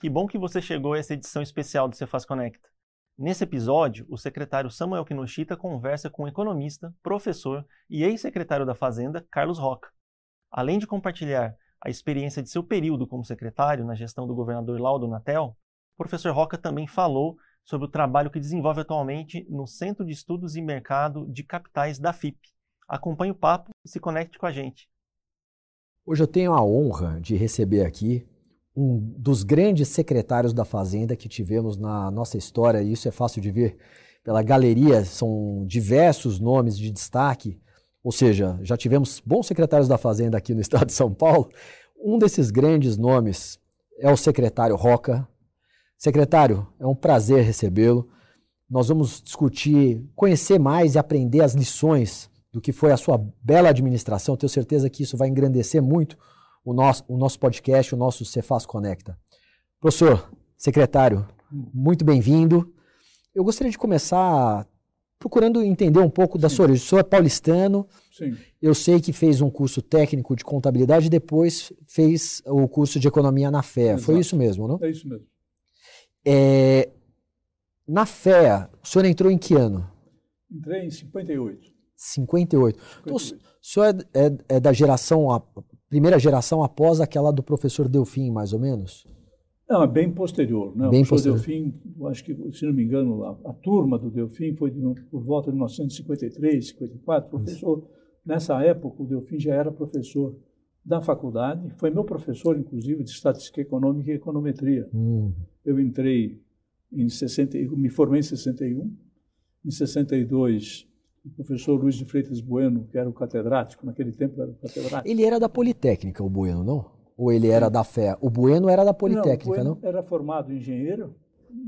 Que bom que você chegou a essa edição especial do Cefaz Conecta. Nesse episódio, o secretário Samuel Kinoshita conversa com o economista, professor e ex-secretário da Fazenda, Carlos Roca. Além de compartilhar a experiência de seu período como secretário na gestão do governador Laudo Natel, o professor Roca também falou sobre o trabalho que desenvolve atualmente no Centro de Estudos e Mercado de Capitais da FIP. Acompanhe o papo e se conecte com a gente. Hoje eu tenho a honra de receber aqui um dos grandes secretários da Fazenda que tivemos na nossa história, e isso é fácil de ver pela galeria, são diversos nomes de destaque, ou seja, já tivemos bons secretários da Fazenda aqui no estado de São Paulo. Um desses grandes nomes é o secretário Roca. Secretário, é um prazer recebê-lo. Nós vamos discutir, conhecer mais e aprender as lições do que foi a sua bela administração. Tenho certeza que isso vai engrandecer muito o nosso, o nosso podcast, o nosso Cefaz Conecta. Professor, secretário, muito bem-vindo. Eu gostaria de começar procurando entender um pouco da Sim. sua origem. O senhor é paulistano, Sim. eu sei que fez um curso técnico de contabilidade e depois fez o curso de economia na FEA. Exato. Foi isso mesmo, não? É isso mesmo. É, na FEA, o senhor entrou em que ano? Entrei em 58. 58. 58. Então, o senhor é, é, é da geração primeira geração após aquela do professor Delfim, mais ou menos? Não, é bem posterior. Né? Bem o professor posterior. Delfim, acho que, se não me engano, a, a turma do Delfim foi de, por volta de 1953, 54. Professor, nessa época, o Delfim já era professor da faculdade, foi meu professor, inclusive, de Estatística Econômica e Econometria. Hum. Eu entrei em 60, me formei em 61, em 62 o professor Luiz de Freitas Bueno, que era o catedrático, naquele tempo era o catedrático. Ele era da Politécnica, o Bueno, não? Ou ele era da Fé? O Bueno era da Politécnica, não? não? Era formado engenheiro,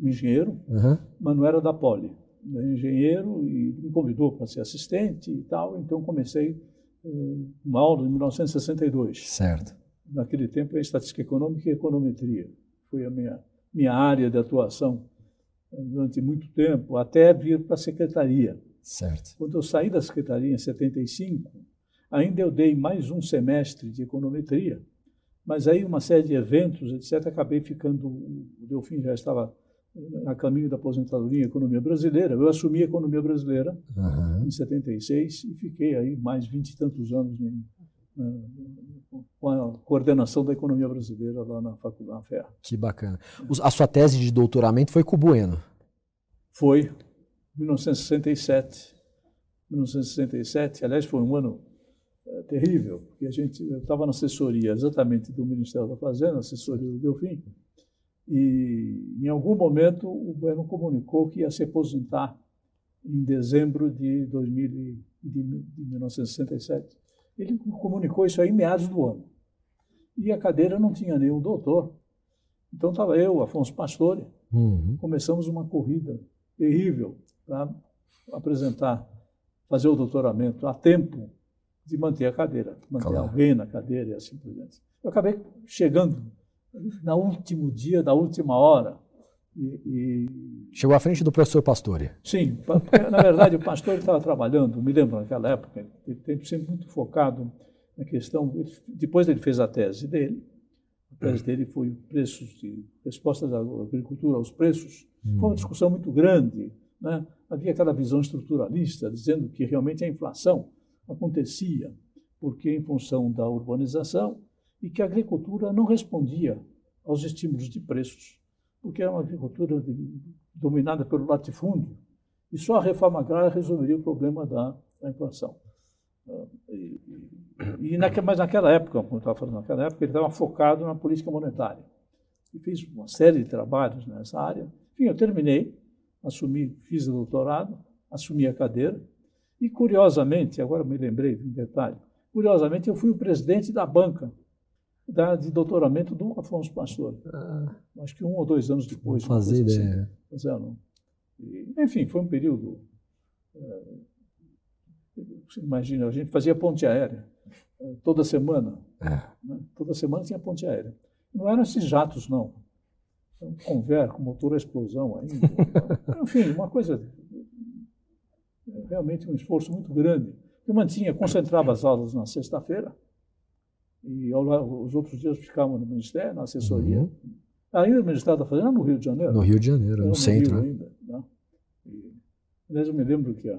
engenheiro, uhum. mas não era da Poli. Era engenheiro e me convidou para ser assistente e tal, então comecei eh, uma aula em 1962. Certo. Naquele tempo, é estatística econômica e econometria. Foi a minha, minha área de atuação eh, durante muito tempo, até vir para a secretaria. Certo. Quando eu saí da secretaria em 75, ainda eu dei mais um semestre de econometria, mas aí uma série de eventos, etc., acabei ficando, o Delfim já estava a caminho da aposentadoria em economia brasileira. Eu assumi a economia brasileira uhum. em 76 e fiquei aí mais vinte e tantos anos em, com a coordenação da economia brasileira lá na faculdade FEA. Que bacana. A sua tese de doutoramento foi com o Bueno? Foi. 1967. 1967, aliás, foi um ano é, terrível, porque a gente estava na assessoria exatamente do Ministério da Fazenda, assessoria do Delfim, e em algum momento o Bueno comunicou que ia se aposentar em dezembro de, 2000, de, de 1967. Ele comunicou isso aí em meados do ano. E a cadeira não tinha nenhum doutor. Então estava eu, Afonso Pastore, uhum. começamos uma corrida terrível para apresentar, fazer o doutoramento a tempo de manter a cadeira, manter claro. alguém na cadeira e assim por diante. Eu acabei chegando no último dia, da última hora. E, e... Chegou à frente do professor Pastore. Sim, na verdade o Pastore estava trabalhando, me lembro naquela época, ele sempre, sempre muito focado na questão, depois ele fez a tese dele, a tese dele foi preços de resposta da agricultura aos preços, foi uma hum. discussão muito grande, né? Havia aquela visão estruturalista, dizendo que realmente a inflação acontecia porque em função da urbanização e que a agricultura não respondia aos estímulos de preços, porque era uma agricultura de, dominada pelo latifúndio e só a reforma agrária resolveria o problema da, da inflação. Ah, e, e, mas naquela época, como eu estava falando, naquela época ele estava focado na política monetária e fez uma série de trabalhos nessa área. Enfim, eu terminei assumi, fiz o doutorado, assumi a cadeira, e curiosamente, agora me lembrei de um detalhe, curiosamente eu fui o presidente da banca da, de doutoramento do Afonso Pastor. Ah, Acho que um ou dois anos depois. Fazia assim. ideia. Assim. não. E, enfim, foi um período. É, você imagina, a gente fazia ponte aérea é, toda semana. É. Né? Toda semana tinha ponte aérea. Não eram esses jatos, não um conver com motor a explosão ainda. Enfim, uma coisa, realmente um esforço muito grande. Eu mantinha, concentrava as aulas na sexta-feira e os outros dias ficavam no Ministério, na assessoria. Uhum. Ainda o Ministério da Fazenda no Rio de Janeiro. No Rio de Janeiro, no, no centro. Rio né? ainda, né? E, aliás, eu me lembro que ó,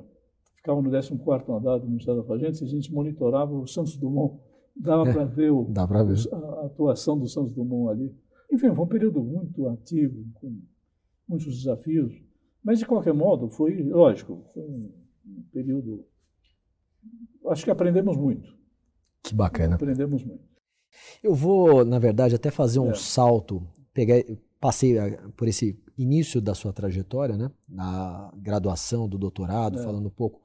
ficava no 14 andar do Ministério da Fazenda e a gente monitorava o Santos Dumont. Dava é, para ver, o, ver. a atuação do Santos Dumont ali. Enfim, foi um período muito ativo, com muitos desafios. Mas, de qualquer modo, foi, lógico, foi um, um período. Acho que aprendemos muito. Que bacana. Aprendemos muito. Eu vou, na verdade, até fazer um é. salto. Pegar, passei eh, por esse início da sua trajetória, né? Na graduação, do doutorado, é. falando um pouco.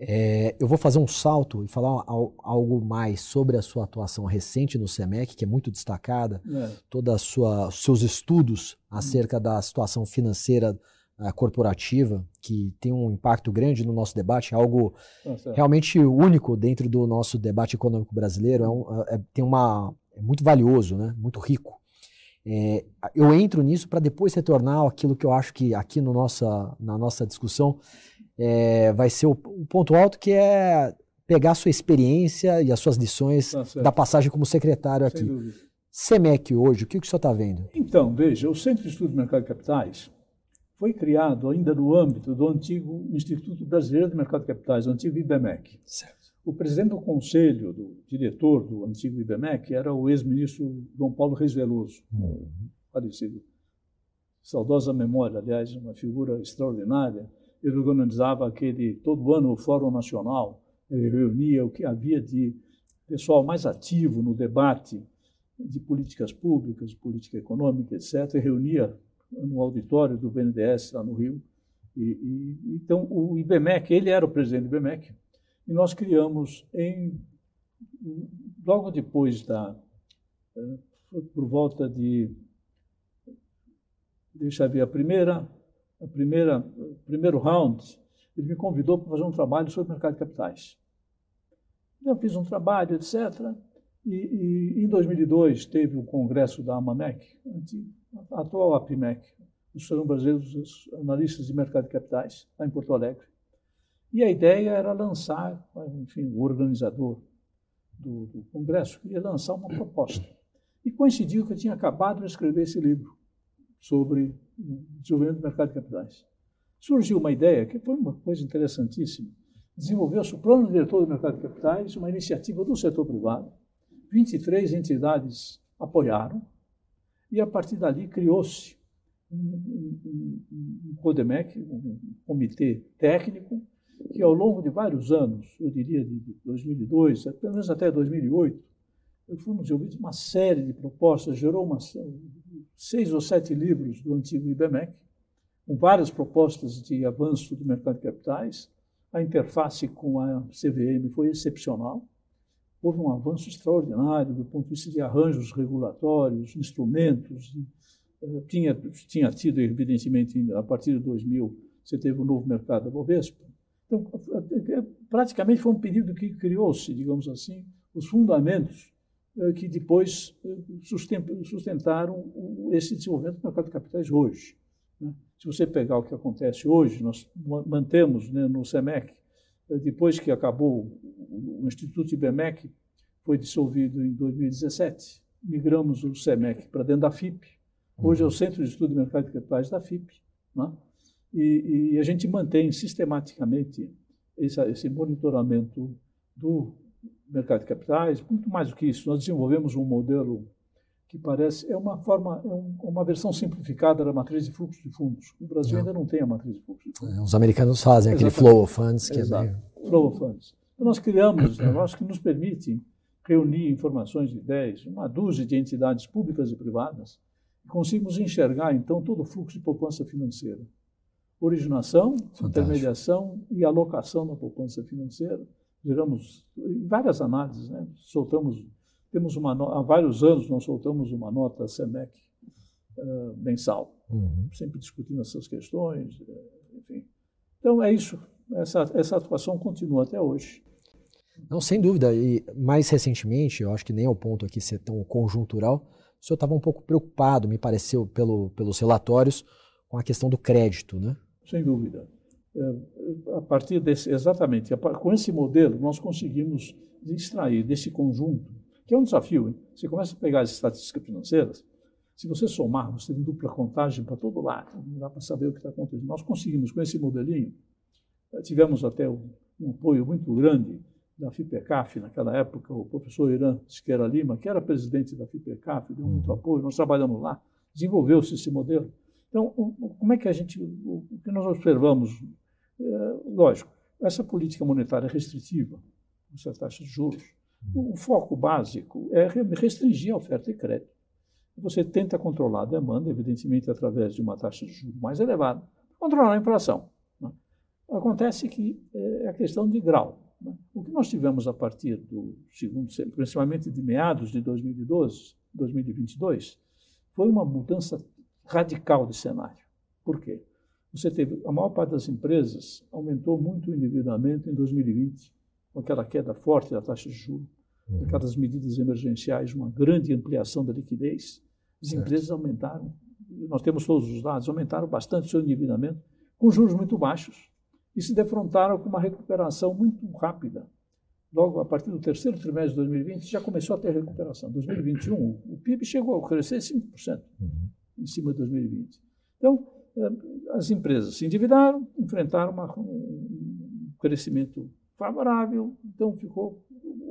É, eu vou fazer um salto e falar algo mais sobre a sua atuação recente no SEMEC, que é muito destacada, é. toda a sua seus estudos acerca da situação financeira uh, corporativa, que tem um impacto grande no nosso debate, é algo Nossa. realmente único dentro do nosso debate econômico brasileiro, é, um, é tem uma é muito valioso, né? Muito rico. É, eu entro nisso para depois retornar aquilo que eu acho que aqui no nossa, na nossa discussão é, vai ser o, o, ponto alto, que é pegar a sua experiência e as suas lições tá da passagem como secretário aqui. SEMEC hoje, o que, que o senhor está vendo? Então, veja, o Centro de Estudo do Mercado de Capitais foi criado ainda no âmbito do antigo Instituto Brasileiro do Mercado de Capitais, o antigo IBMEC. Certo. O presidente do conselho, do diretor do antigo IBMEC, era o ex-ministro João Paulo Reis Veloso, uhum. falecido. Saudosa memória, aliás, uma figura extraordinária. Ele organizava aquele, todo ano, o Fórum Nacional, ele reunia o que havia de pessoal mais ativo no debate de políticas públicas, política econômica, etc., e reunia no auditório do BNDES, lá no Rio. E, e, então, o IBMEC, ele era o presidente do IBMEC, e nós criamos, em, logo depois da. Eh, por volta de. Deixa eu ver, a primeira. A primeira, o primeiro round, ele me convidou para fazer um trabalho sobre o mercado de capitais. Eu fiz um trabalho, etc. E, e em 2002 teve o congresso da AMAMEC, a atual APMEC, do Salão Brasileiro dos Analistas de Mercado de Capitais, lá em Porto Alegre. E a ideia era lançar, enfim, o organizador do, do congresso queria lançar uma proposta. E coincidiu que eu tinha acabado de escrever esse livro sobre desenvolvimento do mercado de capitais. Surgiu uma ideia, que foi uma coisa interessantíssima. Desenvolveu-se o plano diretor do mercado de capitais, uma iniciativa do setor privado. 23 entidades apoiaram, e a partir dali criou-se um, um, um, um CODEMEC, um comitê técnico, que ao longo de vários anos, eu diria de 2002, pelo menos até 2008, fomos desenvolvidos uma série de propostas, gerou uma, seis ou sete livros do antigo IBMEC, com várias propostas de avanço do mercado de capitais. A interface com a CVM foi excepcional. Houve um avanço extraordinário do ponto de vista de arranjos regulatórios, instrumentos. Eh, tinha, tinha tido, evidentemente, a partir de 2000, você teve o um novo mercado da Bovespa, então, praticamente foi um período que criou-se, digamos assim, os fundamentos que depois eh, sustentaram esse desenvolvimento do mercado de capitais hoje. Né? Se você pegar o que acontece hoje, nós mantemos né, no SEMEC, eh, depois que acabou o Instituto IBMEC, foi dissolvido em 2017, migramos o SEMEC para dentro da FIP. Hoje é o Centro de Estudo de Mercado de Capitais da FIP. Né? E, e a gente mantém sistematicamente esse, esse monitoramento do mercado de capitais. Muito mais do que isso, nós desenvolvemos um modelo que parece é uma forma é um, uma versão simplificada da matriz de fluxo de fundos. O Brasil não. ainda não tem a matriz de fluxo de fundos. É, os americanos fazem Exatamente. aquele flow of funds que Exato. é meio... flow of funds. Então nós criamos negócios que nos permitem reunir informações e ideias, uma dúzia de entidades públicas e privadas, e conseguimos enxergar então todo o fluxo de poupança financeira originação, Fantástico. intermediação e alocação da poupança financeira. Geramos várias análises, né? soltamos, temos uma há vários anos nós soltamos uma nota SEMEC uh, mensal, uhum. sempre discutindo essas questões, eh, enfim. Então é isso, essa, essa atuação continua até hoje. Não, sem dúvida. E mais recentemente, eu acho que nem é o ponto aqui ser tão conjuntural, o senhor estava um pouco preocupado, me pareceu, pelo, pelos relatórios, com a questão do crédito, né? sem dúvida. É, a partir desse, exatamente, com esse modelo, nós conseguimos extrair desse conjunto, que é um desafio, hein? você começa a pegar as estatísticas financeiras, Se você somar, você tem dupla contagem para todo lado, não dá para saber o que está acontecendo. Nós conseguimos, com esse modelinho, eh, tivemos até um, um apoio muito grande da FIPECAF, naquela época, o professor Irã Siqueira Lima, que era presidente da FIPECAF, deu muito apoio, nós trabalhamos lá, desenvolveu-se esse modelo. Então, como é que a gente, o que nós observamos? É, lógico, essa política monetária restritiva, essa taxa de juros, o foco básico é restringir a oferta de crédito. Você tenta controlar a demanda, evidentemente, através de uma taxa de juros mais elevada, controlar a inflação. Né? Acontece que é a questão de grau. Né? O que nós tivemos a partir do segundo, principalmente de meados de 2012, 2022, foi uma mudança radical de cenário. Por quê? Você teve, a maior parte das empresas aumentou muito o endividamento em 2020, com aquela queda forte da taxa de juros, uhum. aquelas medidas emergenciais, uma grande ampliação da liquidez. As certo. empresas aumentaram, nós temos todos os dados, aumentaram bastante o seu endividamento, com juros muito baixos, e se defrontaram com uma recuperação muito rápida. Logo, a partir do terceiro trimestre de 2020, já começou a ter recuperação. Em 2021, o PIB chegou a crescer 5% uhum. em cima de 2020. Então, as empresas se endividaram, enfrentaram uma, um crescimento favorável, então ficou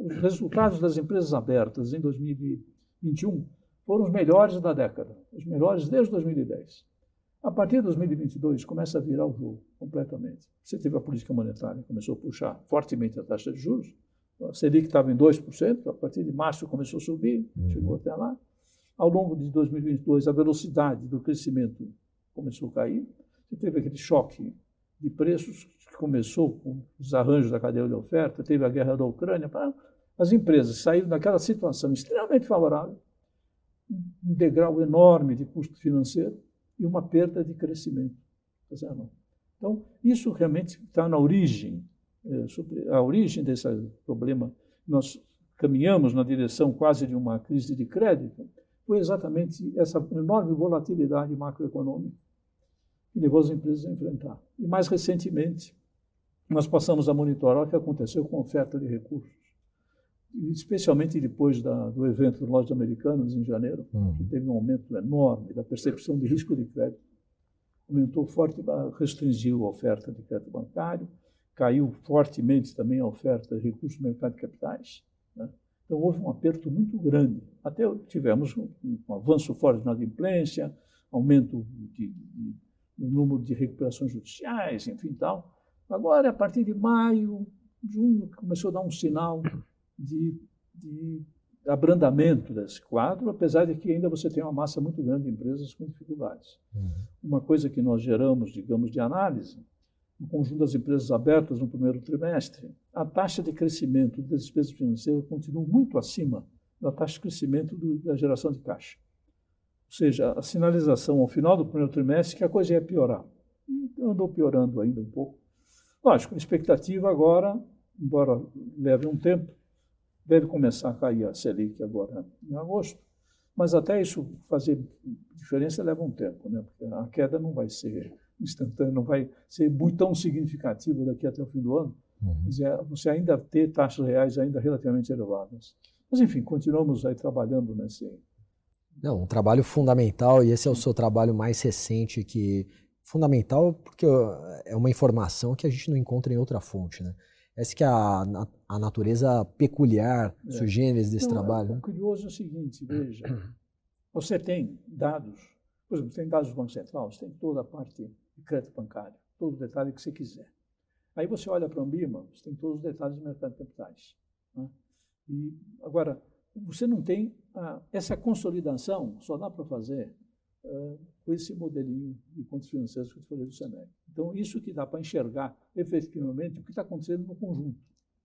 os resultados das empresas abertas em 2021 foram os melhores da década, os melhores desde 2010. A partir de 2022 começa a virar o jogo completamente. Você teve a política monetária, começou a puxar fortemente a taxa de juros, a Selic estava em 2%, a partir de março começou a subir, uhum. chegou até lá. Ao longo de 2022, a velocidade do crescimento começou a cair. Você teve aquele choque de preços que começou com os arranjos da cadeia de oferta, teve a guerra da Ucrânia. As empresas saíram daquela situação extremamente favorável, um degrau enorme de custo financeiro e uma perda de crescimento. Tá então, isso realmente está na origem, é, a origem desse problema. Nós caminhamos na direção quase de uma crise de crédito, foi exatamente essa enorme volatilidade macroeconômica que levou as empresas a enfrentar. E mais recentemente, nós passamos a monitorar o que aconteceu com a oferta de recursos especialmente depois da, do evento dos lojas americanas em janeiro, uhum. que teve um aumento enorme da percepção de risco de crédito. Aumentou forte, restringiu a oferta de crédito bancário, caiu fortemente também a oferta de recursos do mercado de capitais. Né? Então houve um aperto muito grande. Até tivemos um, um avanço forte na adimplência, aumento de, de, no número de recuperações judiciais, enfim tal. Agora, a partir de maio, junho, começou a dar um sinal de, de abrandamento desse quadro, apesar de que ainda você tem uma massa muito grande de empresas com dificuldades. Uhum. Uma coisa que nós geramos, digamos, de análise, no conjunto das empresas abertas no primeiro trimestre, a taxa de crescimento das despesas financeiras continua muito acima da taxa de crescimento do, da geração de caixa. Ou seja, a sinalização ao final do primeiro trimestre que a coisa ia piorar. E andou piorando ainda um pouco. Lógico, a expectativa agora, embora leve um tempo, deve começar a cair a Selic agora em agosto, mas até isso fazer diferença leva um tempo, né? porque a queda não vai ser instantânea, não vai ser muito tão significativa daqui até o fim do ano. Uhum. Dizer, você ainda ter taxas reais ainda relativamente elevadas. Mas, enfim, continuamos aí trabalhando nesse. Não, um trabalho fundamental, e esse é o seu trabalho mais recente, que fundamental porque é uma informação que a gente não encontra em outra fonte, né? Essa que é a, a natureza peculiar, é. desse então, trabalho. O né? curioso é o seguinte, veja, você tem dados, por exemplo, tem dados do Banco Central, você tem toda a parte de crédito bancário, todo o detalhe que você quiser. Aí você olha para a Ambima, você tem todos os detalhes do mercado de capitais. Né? E, agora, você não tem a, essa consolidação, só dá para fazer uh, com esse modelinho de contas financeiras que eu falei do SEMEC. Então, isso que dá para enxergar efetivamente o que está acontecendo no conjunto.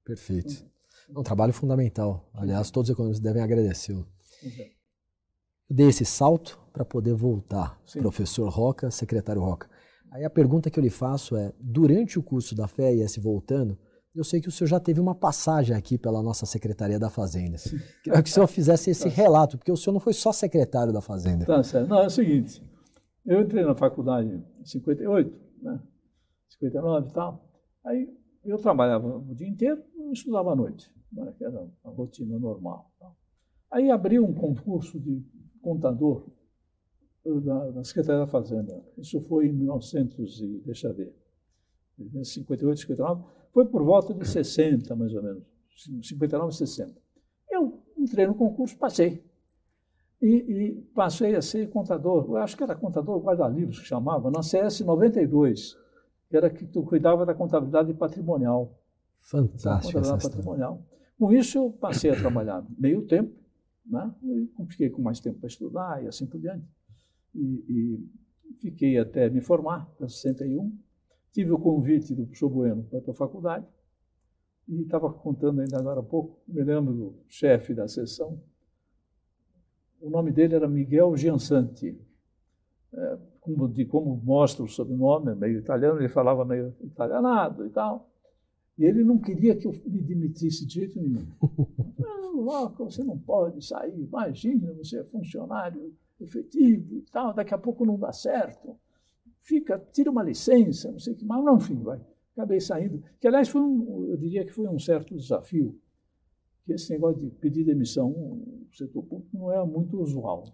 Perfeito. Uhum. Um trabalho fundamental. Aliás, todos os economistas devem agradecê-lo. Eu dei esse salto para poder voltar. Sim. Professor Roca, secretário Roca. Aí a pergunta que eu lhe faço é: durante o curso da FES voltando, eu sei que o senhor já teve uma passagem aqui pela nossa Secretaria da Fazenda. Queria que o senhor fizesse esse tá. relato, porque o senhor não foi só secretário da Fazenda. Tá certo. Não, é o seguinte: eu entrei na faculdade em 58, né? 59 e tal. Aí eu trabalhava o dia inteiro e estudava à noite, né? que era a rotina normal. Tal. Aí abri um concurso de contador da, da Secretaria da Fazenda. Isso foi em 1900 e, deixa eu ver, 58, 59, foi por volta de 60, mais ou menos, 59 60. Eu entrei no concurso, passei. E, e passei a ser contador, eu acho que era contador guarda-livros que chamava, na CS 92, que era que tu cuidava da contabilidade patrimonial. Fantástico. Contabilidade patrimonial. Com isso, eu passei a trabalhar meio tempo, né? e fiquei com mais tempo para estudar e assim por diante. E, e fiquei até me formar, em 61. Tive o convite do professor Bueno para ir para a faculdade. E estava contando ainda agora há pouco, me lembro do chefe da sessão. O nome dele era Miguel Giansanti. É, como, de como mostra o sobrenome, meio italiano, ele falava meio italianado e tal. E ele não queria que eu me demitisse de jeito nenhum. Não, você não pode sair, imagina, você é funcionário efetivo e tal, daqui a pouco não dá certo. Fica, tira uma licença, não sei o que mais, não, enfim, vai. Acabei saindo. Que, aliás, foi um, eu diria que foi um certo desafio, que esse negócio de pedir demissão no setor público não é muito usual.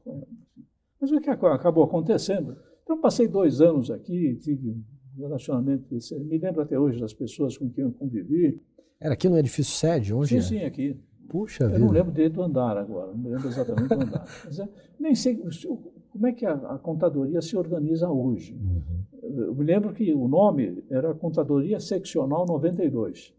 Mas o que acabou acontecendo? Então, passei dois anos aqui, tive um relacionamento, me lembro até hoje das pessoas com quem eu convivi. Era aqui no edifício sede? Onde sim, é? sim, aqui. Puxa eu vida. não lembro direito do andar agora, não lembro exatamente do andar. Mas, é, nem sei como é que a, a, contadoria se organiza hoje. Uhum. Eu me lembro que o nome era Contadoria Seccional 92,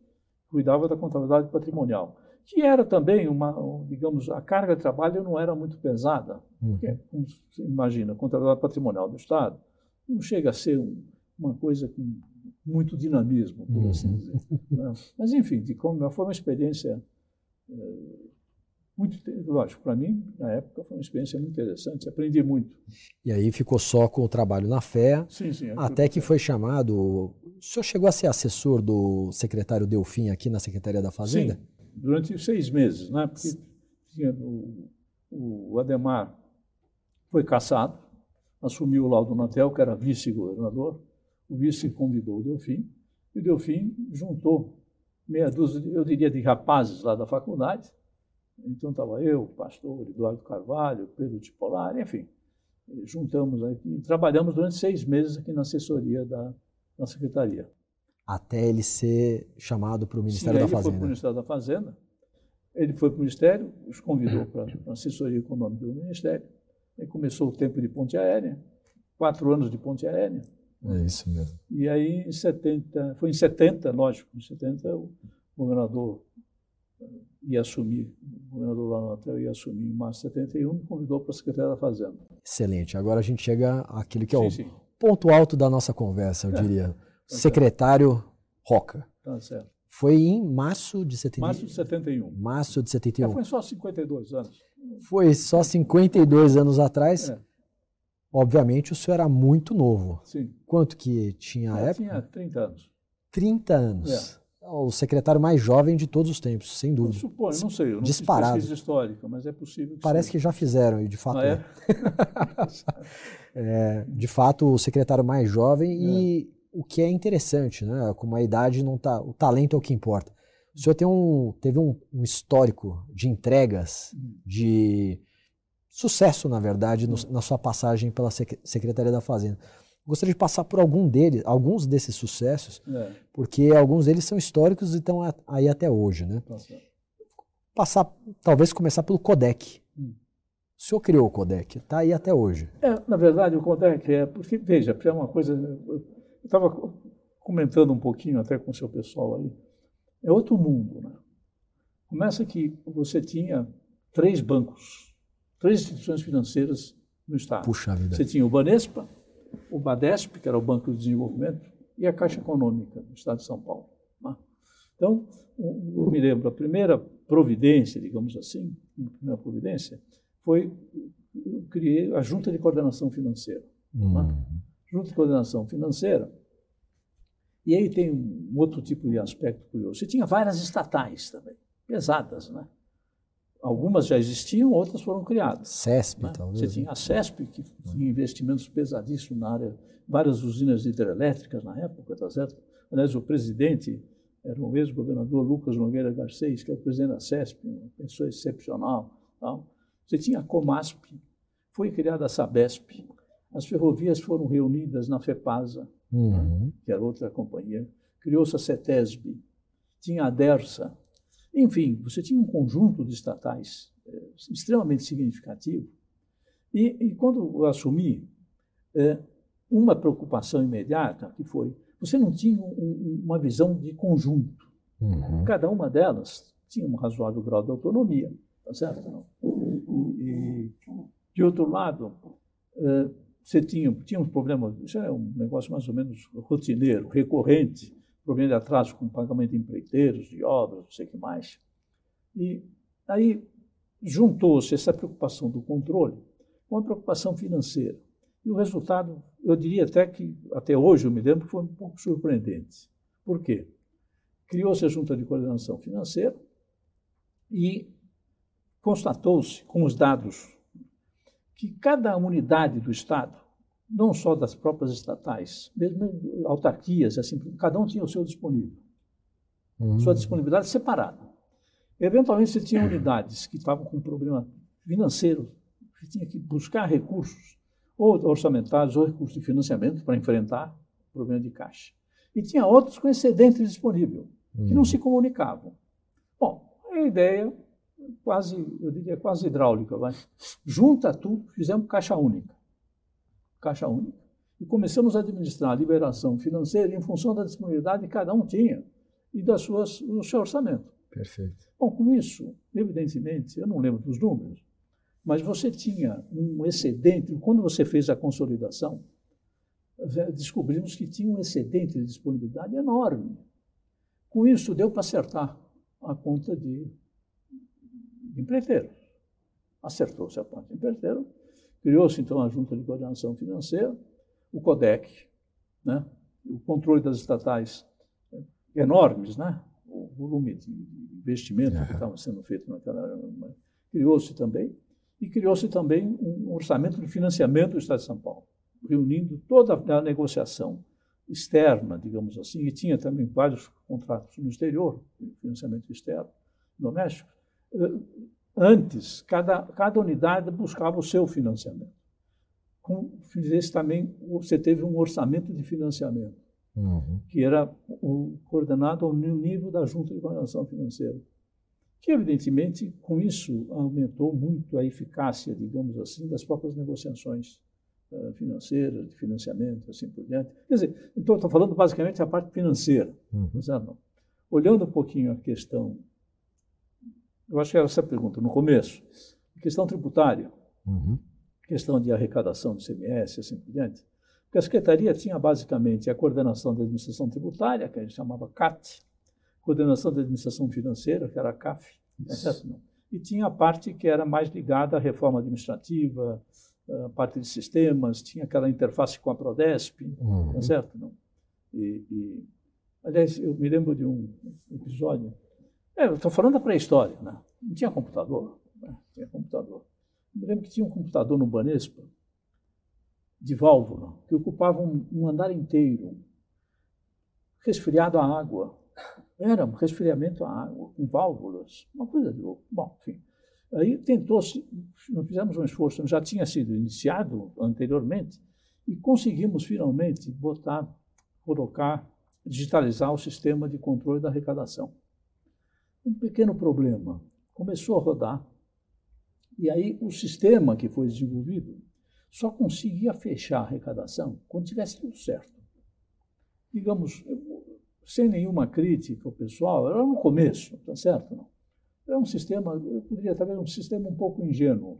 cuidava da contabilidade patrimonial, que era também uma, digamos, a carga de trabalho não era muito pesada. Uhum. Porque, como você imagina, a contabilidade patrimonial do Estado não chega a ser um, uma coisa com muito dinamismo, por uhum. assim dizer. Né? Mas, enfim, de como foi uma experiência muito, lógico, para mim, na época, foi uma experiência muito interessante, aprendi muito. E aí ficou só com o trabalho na fé, sim, sim, até que foi chamado. O senhor chegou a ser assessor do secretário Delfim aqui na Secretaria da Fazenda? Sim, durante seis meses, né? Porque tinha o, o Ademar foi caçado, assumiu lá o Donatel, que era vice-governador, o vice convidou o Delfim, e o Delfim juntou meia dúzia, eu diria, de rapazes lá da faculdade. Então estava eu, o pastor Eduardo Carvalho, Pedro Tipolar, enfim. Juntamos aqui, trabalhamos durante seis meses aqui na assessoria da, da secretaria. Até ele ser chamado para o Ministério Sim, da Fazenda. Ele foi para o Ministério da Fazenda. Ele foi para o Ministério, os convidou para a assessoria econômica do Ministério. Aí começou o tempo de ponte aérea, quatro anos de ponte aérea. É isso mesmo. E aí, em 70, foi em 70, lógico, em 70 o governador ia assumir, o governador lá no hotel ia assumir em março de 71 me convidou para a Secretaria da Fazenda. Excelente. Agora a gente chega àquele que é sim, o sim. ponto alto da nossa conversa, eu É, diria. tá Secretário Roca. Tá certo. Foi em março de 71. Março de 71. Março de É, 71. foi só 52 anos. Foi só 52 anos atrás. É, Obviamente o senhor era muito novo. sim. Quanto que tinha a época? tinha 30 anos. 30 anos. O secretário mais jovem de todos os tempos, sem Eu dúvida. suponho, não sei, eu não Disparado. fiz pesquisa histórica, mas é possível que Parece seja. que já fizeram, e de fato Ah, é. é? É, de fato, o secretário mais jovem e o que é interessante, né? Como a idade não tá, o talento é o que importa. O senhor tem um, teve um, um histórico de entregas, de sucesso, na verdade, no- na sua passagem pela Sec- Secretaria da Fazenda. Gostaria de passar por algum deles, alguns desses sucessos, É, porque alguns deles são históricos e estão aí até hoje, né? tá. Passar, talvez começar pelo Codec. Hum. O senhor criou o Codec, está aí até hoje. É, na verdade, o Codec é, porque, veja, é uma coisa, eu estava comentando um pouquinho até com o seu pessoal aí, é outro mundo, né? Começa que você tinha três bancos, três instituições financeiras no Estado. Puxa vida. Você tinha o Banespa, o Badesp, que era o Banco de Desenvolvimento, e a Caixa Econômica do Estado de São Paulo. né? Então, eu me lembro, a primeira providência, digamos assim, a primeira providência, foi eu criei a Junta de Coordenação Financeira. Hum. Junta de Coordenação Financeira. E aí tem um outro tipo de aspecto curioso. Você tinha várias estatais também, pesadas, né? Algumas já existiam, outras foram criadas. CESP, né? talvez. Você tinha a CESP, que tinha investimentos pesadíssimos na área, várias usinas hidrelétricas na época, tá certo? Aliás, o presidente era o ex-governador Lucas Nogueira Garcês, que era o presidente da CESP, uma pessoa excepcional. Tal. Você tinha a Comasp, foi criada a Sabesp, as ferrovias foram reunidas na FEPASA, Uhum. que era outra companhia, criou-se a CETESB, tinha a DERSA, enfim, você tinha um conjunto de estatais eh, extremamente significativo. E, e quando eu assumi, eh, uma preocupação imediata que foi, você não tinha um- um- uma visão de conjunto. Uhum. Cada uma delas tinha um razoável grau de autonomia, tá certo? E, e, de outro lado, eh, você tinha, tinha um problema, isso é um negócio mais ou menos rotineiro, recorrente, problema de atraso com pagamento de empreiteiros, de obras, não sei o que mais. E aí juntou-se essa preocupação do controle com a preocupação financeira. E o resultado, eu diria até que, até hoje eu me lembro, foi um pouco surpreendente. Por quê? Criou-se a Junta de Coordenação Financeira e constatou-se, com os dados, que cada unidade do Estado, não só das próprias estatais, mesmo autarquias, assim, cada um tinha o seu disponível, Uhum. sua disponibilidade separada. Eventualmente, você tinha unidades que estavam com problema financeiro, que tinha que buscar recursos, ou orçamentários, ou recursos de financiamento para enfrentar o problema de caixa. E tinha outros com excedente disponível, que não se comunicavam. Bom, a ideia quase, eu diria quase hidráulica, vai. Junta tudo, fizemos caixa única. Caixa única. E começamos a administrar a liberação financeira em função da disponibilidade que cada um tinha e das suas, do seu orçamento. Perfeito. Bom, com isso, evidentemente, eu não lembro dos números, mas você tinha um excedente, quando você fez a consolidação, descobrimos que tinha um excedente de disponibilidade enorme. Com isso, deu para acertar a conta de, de empreiteiro. Acertou-se a conta de empreiteiro, criou-se então a Junta de Coordenação Financeira, o CODEC, né? o controle das estatais eh, enormes, né? o volume de investimento que estava sendo feito naquela época. Criou-se também, e criou-se também um orçamento de financiamento do Estado de São Paulo, reunindo toda a negociação externa, digamos assim, e tinha também vários contratos no exterior, financiamento externo, doméstico. Antes, cada, cada unidade buscava o seu financiamento. Com, fizesse também, você teve um orçamento de financiamento Uhum. que era o, coordenado ao nível da Junta de Coordenação Financeira, que evidentemente com isso aumentou muito a eficácia, digamos assim, das próprias negociações eh, financeiras, de financiamento, assim por diante. Quer dizer, então estou falando basicamente da parte financeira, Uhum. não? Olhando um pouquinho a questão, eu acho que era essa a pergunta no começo, questão tributária, Uhum. questão de arrecadação de CMS, assim por diante. Porque a Secretaria tinha basicamente a coordenação da administração tributária, que a gente chamava CAT, coordenação da administração financeira, que era a CAF, tá certo? E tinha a parte que era mais ligada à reforma administrativa, a parte de sistemas, tinha aquela interface com a Prodesp, Uhum. tá certo? Não? E, e, aliás, eu me lembro de um episódio, é, eu estou falando da pré-história, né? não tinha computador, né? tinha computador. Eu me lembro que tinha um computador no Banespa, de válvula, que ocupava um, um andar inteiro, resfriado à água. Era um resfriamento à água, com válvulas, uma coisa de louco. Bom, enfim. Aí tentou-se, nós fizemos um esforço, já tinha sido iniciado anteriormente, e conseguimos finalmente botar, colocar, digitalizar o sistema de controle da arrecadação. Um pequeno problema, começou a rodar, e aí o sistema que foi desenvolvido só conseguia fechar a arrecadação quando tivesse tudo certo. Digamos, sem nenhuma crítica ao pessoal, era no começo, tá certo? Não? Era um sistema, eu poderia talvez um sistema um pouco ingênuo.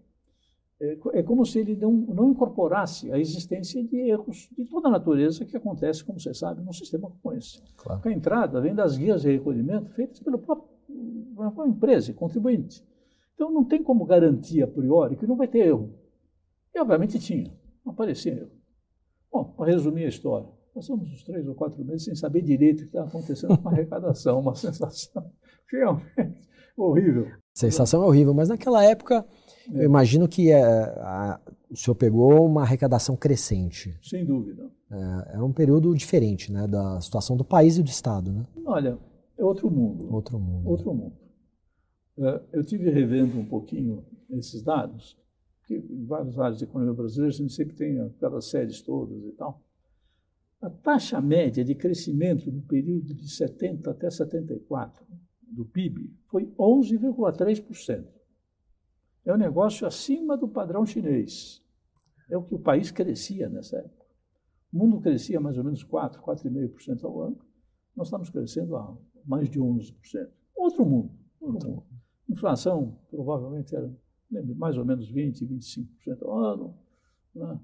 É, é como se ele não, não incorporasse a existência de erros de toda a natureza que acontece, como você sabe, num sistema como esse. Claro. A entrada vem das guias de recolhimento feitas pelo próprio, pela própria empresa, contribuinte. Então não tem como garantir a priori que não vai ter erro. E obviamente tinha, não aparecia erro. Bom, para resumir a história, passamos uns três ou quatro meses sem saber direito o que estava acontecendo com a arrecadação, uma sensação realmente horrível. Sensação é horrível, mas naquela época É. eu imagino que é, a- o senhor pegou uma arrecadação crescente. Sem dúvida. É, era um período diferente né, da situação do país e do Estado, né? Olha, é outro mundo. Outro mundo. Outro mundo. Eh, Eu tive revendo um pouquinho esses dados, porque em várias áreas de economia brasileira a gente sempre tem aquelas séries todas e tal. A taxa média de crescimento no período de 70 até 74 do PIB foi 11,3%. É um negócio acima do padrão chinês. É o que o país crescia nessa época. O mundo crescia mais ou menos 4, 4,5% ao ano. Nós estamos crescendo a mais de 11%. Outro mundo. Outro mundo. Inflação provavelmente era mais ou menos 20, 25% ao ano. Né?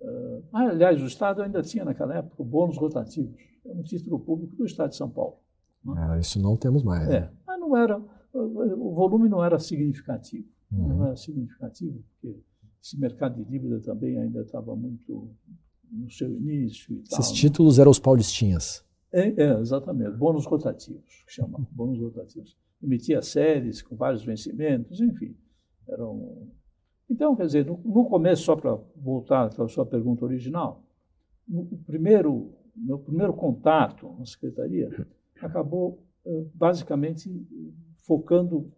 Uh, aliás, o Estado ainda tinha naquela época bônus rotativos. Era um título público do Estado de São Paulo. Né? É, isso não temos mais. É, né? mas não era, o volume não era significativo. Uhum. Não era significativo, porque esse mercado de dívida também ainda estava muito no seu início. Esses tal, né? títulos né? eram os paulistinhas. É, é, exatamente, bônus rotativos, que chamam, bônus rotativos. Emitia séries com vários vencimentos, enfim. Eram... Então, quer dizer, no, no começo, só para voltar à sua pergunta original, no primeiro, meu primeiro contato com a secretaria acabou basicamente focando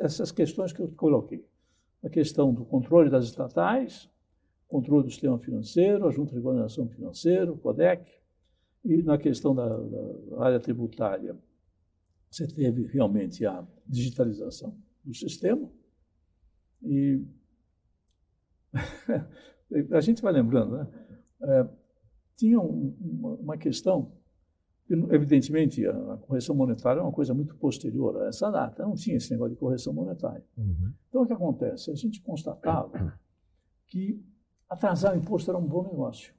essas questões que eu coloquei. A questão do controle das estatais, controle do sistema financeiro, a Junta de Coordenação Financeira, o CODEC, e na questão da, da área tributária, você teve realmente a digitalização do sistema. E a gente vai lembrando, né? É, tinha um, uma, uma, questão, evidentemente, a, a, correção monetária é uma coisa muito posterior a essa data, não tinha esse negócio de correção monetária. Uhum. Então, o que acontece? A gente constatava que atrasar o imposto era um bom negócio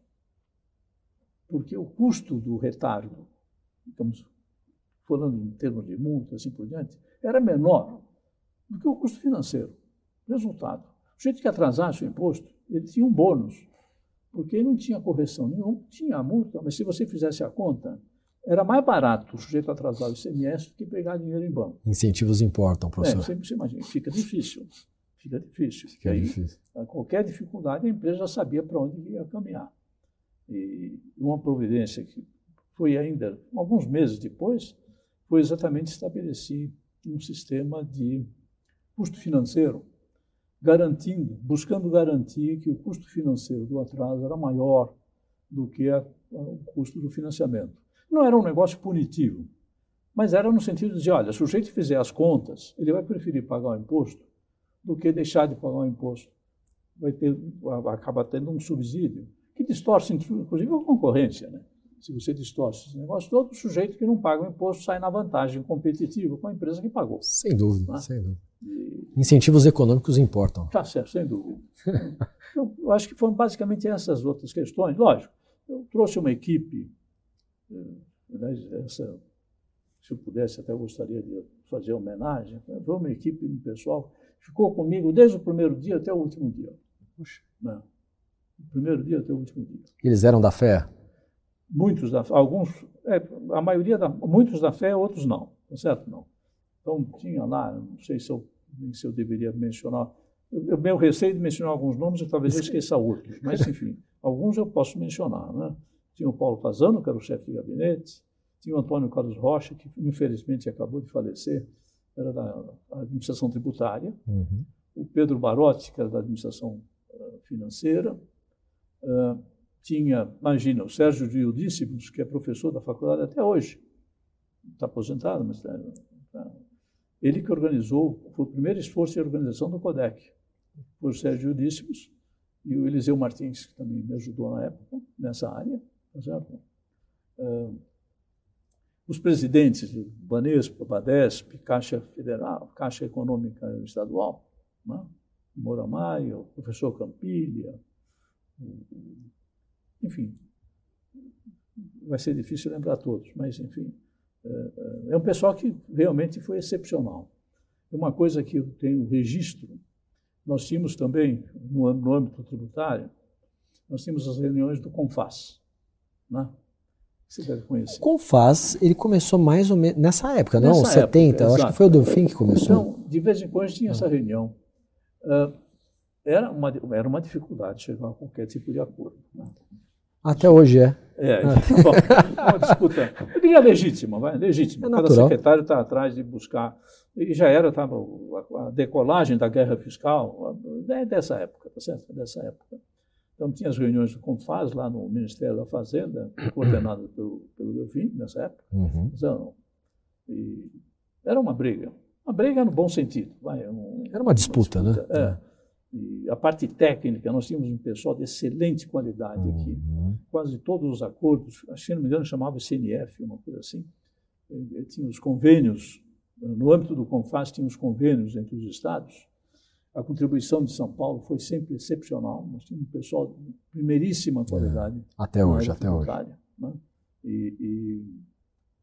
porque o custo do retardo, estamos falando em termos de multa, assim por diante, era menor do que o custo financeiro. Resultado, o jeito que atrasasse o imposto, ele tinha um bônus, porque não tinha correção nenhuma, tinha a multa, mas se você fizesse a conta, era mais barato o sujeito atrasar o ICMS do que pegar dinheiro em banco. Incentivos importam, professor. É, sempre você imagina, fica difícil. Fica difícil. Fica aí, difícil. Qualquer dificuldade, a empresa já sabia para onde ia caminhar. E uma providência que foi ainda alguns meses depois, foi exatamente estabelecer um sistema de custo financeiro, garantindo, buscando garantir que o custo financeiro do atraso era maior do que a, o custo do financiamento. Não era um negócio punitivo, mas era no sentido de dizer, olha, se o sujeito fizer as contas, ele vai preferir pagar o imposto do que deixar de pagar o imposto. Vai ter, acaba tendo um subsídio que distorce, inclusive, a concorrência. Né? Se você distorce esse negócio, todo sujeito que não paga o imposto sai na vantagem competitiva com a empresa que pagou. Sem dúvida, né? sem dúvida. E... Incentivos econômicos importam. Tá certo, sem dúvida. eu, eu acho que foram basicamente essas outras questões. Lógico, eu trouxe uma equipe, eh, essa, se eu pudesse, até gostaria de fazer homenagem. Foi uma equipe pessoal ficou comigo desde o primeiro dia até o último dia. Puxa. Não. Do primeiro dia até o último dia. Eles eram da fé? Muitos da alguns, é, a maioria, da, muitos da fé, outros não, tá certo? Não. Então tinha lá, não sei se eu, se eu deveria mencionar, eu, meu receio de mencionar alguns nomes, e talvez eu esqueça outros, mas enfim, alguns eu posso mencionar. Né? Tinha o Paulo Fazano, que era o chefe de gabinete, tinha o Antônio Carlos Rocha, que infelizmente acabou de falecer, era da administração tributária, uhum. o Pedro Barotti, que era da administração uh, financeira, Uh, tinha, imagina, o Sérgio de que é professor da faculdade até hoje, está aposentado, mas tá, tá, ele que organizou, foi o primeiro esforço de organização do CODEC, foi o Sérgio Eudíssimos e o Eliseu Martins, que também me ajudou na época, nessa área, tá certo? Uh, os presidentes do Banespa, Badesp, Caixa Federal, Caixa Econômica Estadual, né? Moura o professor Campilha, enfim, vai ser difícil lembrar todos, mas enfim, é, é, é um pessoal que realmente foi excepcional. Uma coisa que eu tenho registro, nós tínhamos também, no, no âmbito tributário, nós tínhamos as reuniões do CONFAS, né? Você deve conhecer. O CONFAS, ele começou mais ou menos nessa época, não? Nessa 70, época, acho que foi o Delfim que começou. Então, de vez em quando tinha essa reunião. Uh, era uma, era uma dificuldade chegar a qualquer tipo de acordo. Né? Até hoje é. É, bom, uma disputa, eu diria legítima, vai, legítima. É Cada secretário está atrás de buscar. E já era tava, a decolagem da guerra fiscal, é dessa época, tá certo? Dessa época. Então, tinha as reuniões do Confaz lá no Ministério da Fazenda, coordenadas pelo, pelo Delfim, nessa época. Uhum. Então, e era uma briga. Uma briga no bom sentido. Vai, um, era uma disputa, uma disputa né? É. E a parte técnica, nós tínhamos um pessoal de excelente qualidade uhum. aqui. Quase todos os acordos, se não me engano, chamava CNF, uma coisa assim. E, tinha os convênios, no âmbito do CONFAS, tinha os convênios entre os estados. A contribuição de São Paulo foi sempre excepcional. Nós tínhamos um pessoal de primeiríssima qualidade. É, até hoje, até hoje. Né? E, e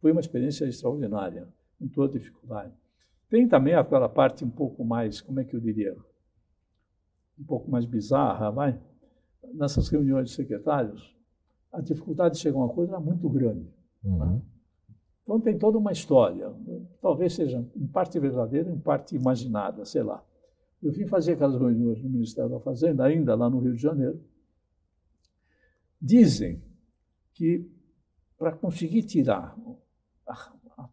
foi uma experiência extraordinária, com toda dificuldade. Tem também aquela parte um pouco mais, como é que eu diria, um pouco mais bizarra, vai? Nessas reuniões de secretários, a dificuldade de chegar a uma coisa era muito grande. Uhum. Né? Então tem toda uma história, talvez seja em parte verdadeira, em parte imaginada, sei lá. Eu vim fazer aquelas reuniões no Ministério da Fazenda, ainda lá no Rio de Janeiro. Dizem que para conseguir tirar,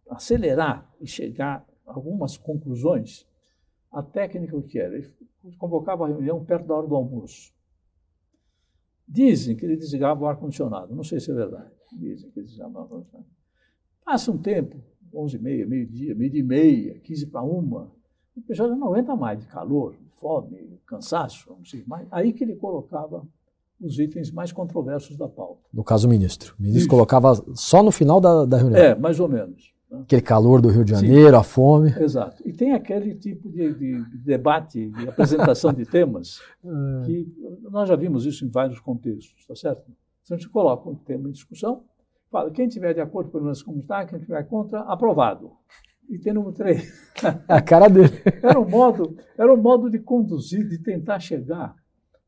acelerar e chegar a algumas conclusões, a técnica o que era? Convocava a reunião perto da hora do almoço. Dizem que ele desligava o ar-condicionado. Não sei se é verdade. Dizem que ele desligava o ar-condicionado. Passa um tempo, 11 e meia, meio-dia, meio-dia e meia, 15 para uma, o pessoal já não aguenta mais de calor, fome, cansaço, não sei mais. Aí que ele colocava os itens mais controversos da pauta. No caso, o ministro. O ministro Isso. colocava só no final da, da reunião. É, mais ou menos. Aquele calor do Rio de Janeiro, Sim. a fome. Exato. E tem aquele tipo de, de, de debate, de apresentação de temas, é. que nós já vimos isso em vários contextos, está certo? Então, a gente coloca um tema em discussão, fala, quem tiver de acordo com o como está, quem tiver contra, aprovado. Item número três. A cara dele. era, um modo, era um modo de conduzir, de tentar chegar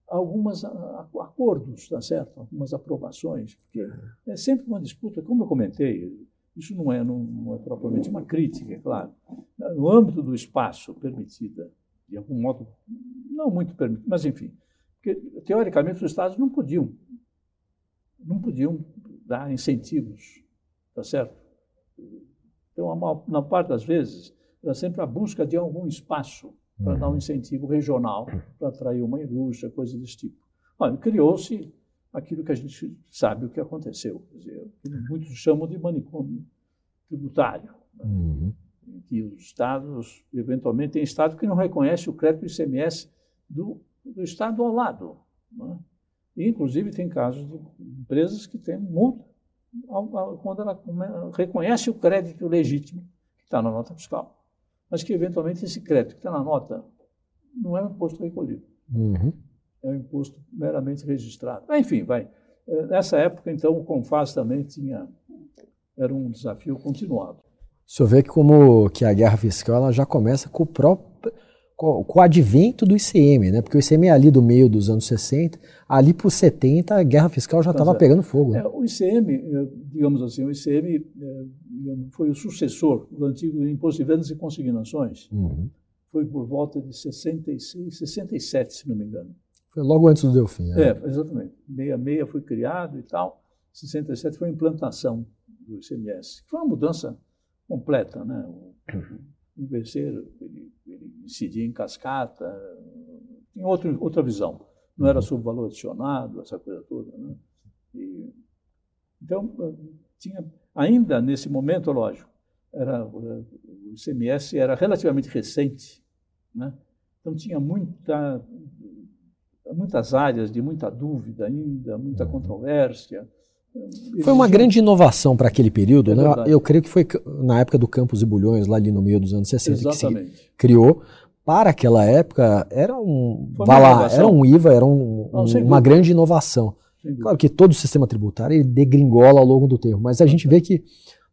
a alguns acordos, tá certo? Algumas aprovações, porque é sempre uma disputa, como eu comentei, isso não é, não, não é propriamente uma crítica, é claro. No âmbito do espaço permitida, de algum modo, não muito permitido, mas enfim, porque teoricamente os Estados não podiam, não podiam dar incentivos, tá certo? Então, na parte das vezes, era sempre a busca de algum espaço para dar um uhum. incentivo regional, para atrair uma indústria, coisa desse tipo. Criou-se aquilo que a gente sabe o que aconteceu, dizer, muitos chamam de manicômio tributário, né? uhum. que os estados, eventualmente, tem estado que não reconhece o crédito ICMS do, do estado ao lado. Né? E, inclusive, tem casos de empresas que têm multa quando ela reconhece o crédito legítimo que está na nota fiscal, mas que eventualmente esse crédito que está na nota não é um imposto recolhido. Uhum. É um imposto meramente registrado. Enfim, vai. Eh, nessa época, então, o CONFAS também tinha era um desafio continuado. O senhor vê que como que a guerra fiscal ela já começa com o próprio com, o advento do ICM, né? Porque o ICM é ali do meio dos anos 60, ali por 70 a guerra fiscal já estava pegando fogo. Né? É, o ICM, eh, digamos assim, o ICM eh, foi o sucessor do antigo Imposto de Vendas e Consignações. Uhum. Foi por volta de 66, 67, se não me engano. Foi logo antes do Delfim. É, é exatamente. 66 foi criado e tal. 67 foi a implantação do ICMS. Foi uma mudança completa, né? O, uhum. ele, ele incidia em cascata, tinha outro, outra visão. Não era sobre valor adicionado, essa coisa toda. Né? E, então, tinha, ainda nesse momento, lógico, era, o ICMS era relativamente recente, né? então tinha muita, muitas áreas de muita dúvida ainda, muita uhum. controvérsia. Foi uma grande inovação para aquele período, é né? Eu creio que foi na época do Campos e Bulhões, lá ali no meio dos anos 60, Exatamente. que se criou. Para aquela época, era um, lá, era um IVA, era um, Não, um, uma grande inovação. Claro que todo o sistema tributário ele degringola ao longo do tempo, mas a gente vê que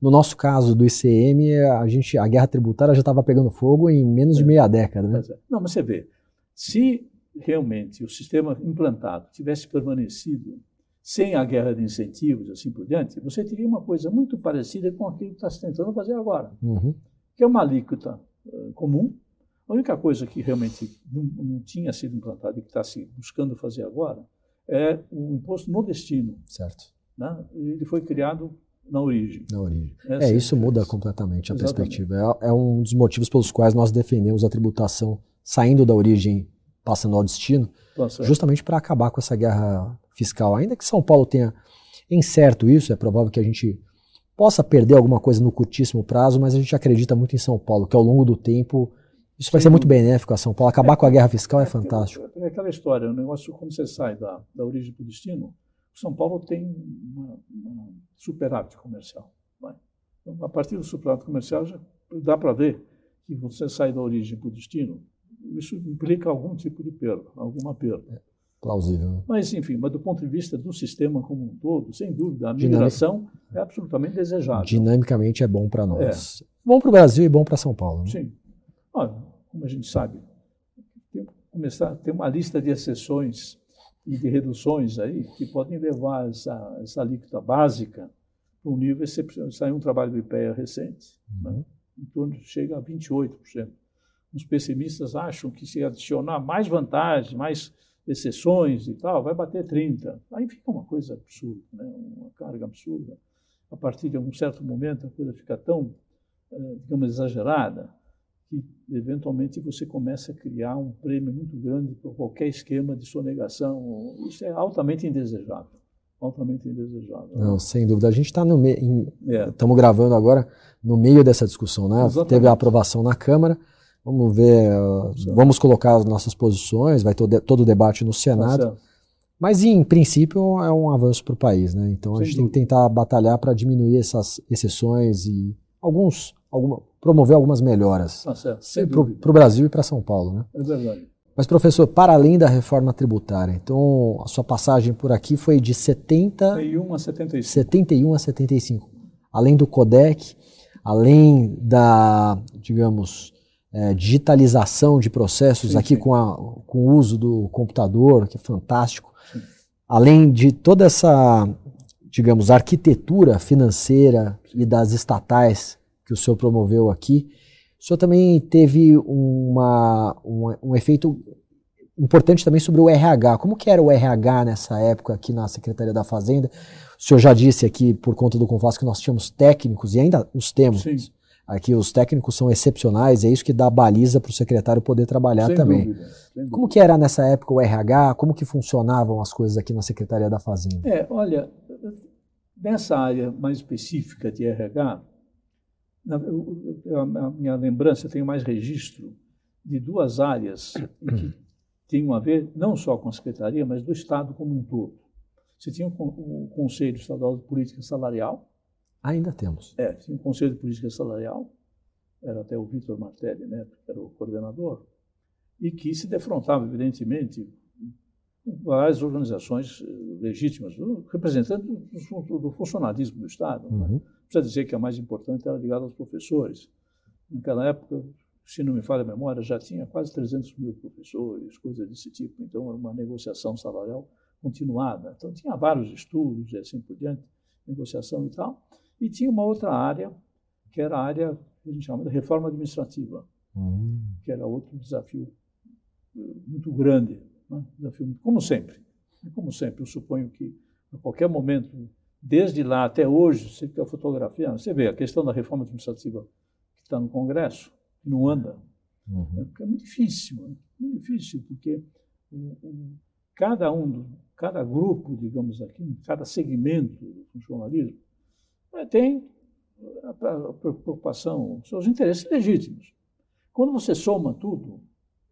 no nosso caso do ICM, a, gente, a guerra tributária já estava pegando fogo em menos de é. meia década. Né? É. Não, mas você vê, se realmente o sistema implantado tivesse permanecido sem a guerra de incentivos, assim por diante, você teria uma coisa muito parecida com aquilo que está se tentando fazer agora, uhum. que é uma alíquota uh, comum. A única coisa que realmente não, não tinha sido implantada e que está se buscando fazer agora é o imposto no destino. Certo. Né? Ele foi criado na origem. Na origem. Essa é, isso muda completamente a Exatamente. perspectiva. É, é, um dos motivos pelos quais nós defendemos a tributação saindo da origem, passando ao destino, tá justamente para acabar com essa guerra fiscal. Ainda que São Paulo tenha incerto isso, é provável que a gente possa perder alguma coisa no curtíssimo prazo, mas a gente acredita muito em São Paulo, que ao longo do tempo isso vai ser muito benéfico a São Paulo. Acabar é, com a guerra fiscal é, é fantástico. É aquela história, o negócio, como você sai da, da origem para o destino, São Paulo tem uma, uma superávit comercial. Então, a partir do superávit comercial, já dá para ver que você sai da origem para o destino, isso implica algum tipo de perda, alguma perda. É plausível. Né? Mas, enfim, mas do ponto de vista do sistema como um todo, sem dúvida, a migração é absolutamente desejável. Dinamicamente é bom para nós. É. Bom para o Brasil e bom para São Paulo. Né? Sim. Olha, como a gente sabe, tem, começar, tem uma lista de exceções e de reduções aí que podem levar essa, essa alíquota básica para um nível excepcional. Saiu um trabalho do IPEA recente, né? uhum. né? em torno chega a 28%. Os pessimistas acham que se adicionar mais vantagens, mais exceções e tal, vai bater 30. Aí fica uma coisa absurda, né? uma carga absurda. A partir de um certo momento a coisa fica tão, eh, digamos, exagerada que eventualmente você começa a criar um prêmio muito grande para qualquer esquema de sonegação. Isso é altamente indesejável. Altamente indesejável. Não, sem dúvida. A gente está no meio. É. Estamos gravando agora no meio dessa discussão, né? Exatamente. Teve a aprovação na Câmara. Vamos ver, vamos colocar as nossas posições, vai ter todo o debate no Senado. Tá Mas, em princípio, é um avanço para o país, né? Então, Sem a gente dúvida. tem que tentar batalhar para diminuir essas exceções e alguns, alguma, promover algumas melhoras tá para o Brasil e para São Paulo, né? É verdade. Mas, professor, para além da reforma tributária, então a sua passagem por aqui foi de 70... 71 a 75. 71 a 75. Além do CODEC, além da, digamos, é, digitalização de processos sim, aqui sim. Com, a, com o uso do computador, que é fantástico. Além de toda essa, digamos, arquitetura financeira e das estatais que o senhor promoveu aqui, o senhor também teve uma, uma, um efeito importante também sobre o RH. Como que era o RH nessa época aqui na Secretaria da Fazenda? O senhor já disse aqui, por conta do Confas, que nós tínhamos técnicos e ainda os temos. Sim Aqui os técnicos são excepcionais, é isso que dá baliza para o secretário poder trabalhar sem também. Dúvida, como que era nessa época o RH? Como que funcionavam as coisas aqui na Secretaria da Fazenda? É, olha, nessa área mais específica de RH, na, a minha lembrança, eu tenho mais registro de duas áreas que tinham a ver não só com a Secretaria, mas do Estado como um todo. Você tinha o Conselho Estadual de Política Salarial, Ainda temos. É, tinha um Conselho de Política Salarial, era até o Vitor Martelli, né, que era o coordenador, e que se defrontava, evidentemente, várias organizações eh, legítimas, representantes do, do funcionalismo do Estado. Né? Uhum. Precisa dizer que a mais importante era ligada aos professores. Naquela época, se não me falha a memória, já tinha quase 300 mil professores, coisa desse tipo. Então, era uma negociação salarial continuada. Então, tinha vários estudos e assim por diante, negociação e tal. E tinha uma outra área, que era a área que a gente chama de reforma administrativa, uhum. que era outro desafio eh, muito grande. Né? Desafio, como sempre. Como sempre, eu suponho que a qualquer momento, desde lá até hoje, você tem a fotografia, você vê a questão da reforma administrativa que está no Congresso, que não anda. Uhum. É, é muito difícil, né? muito difícil, porque um, um, cada um, cada grupo, digamos aqui, cada segmento do funcionalismo, tem a preocupação, seus interesses legítimos. Quando você soma tudo,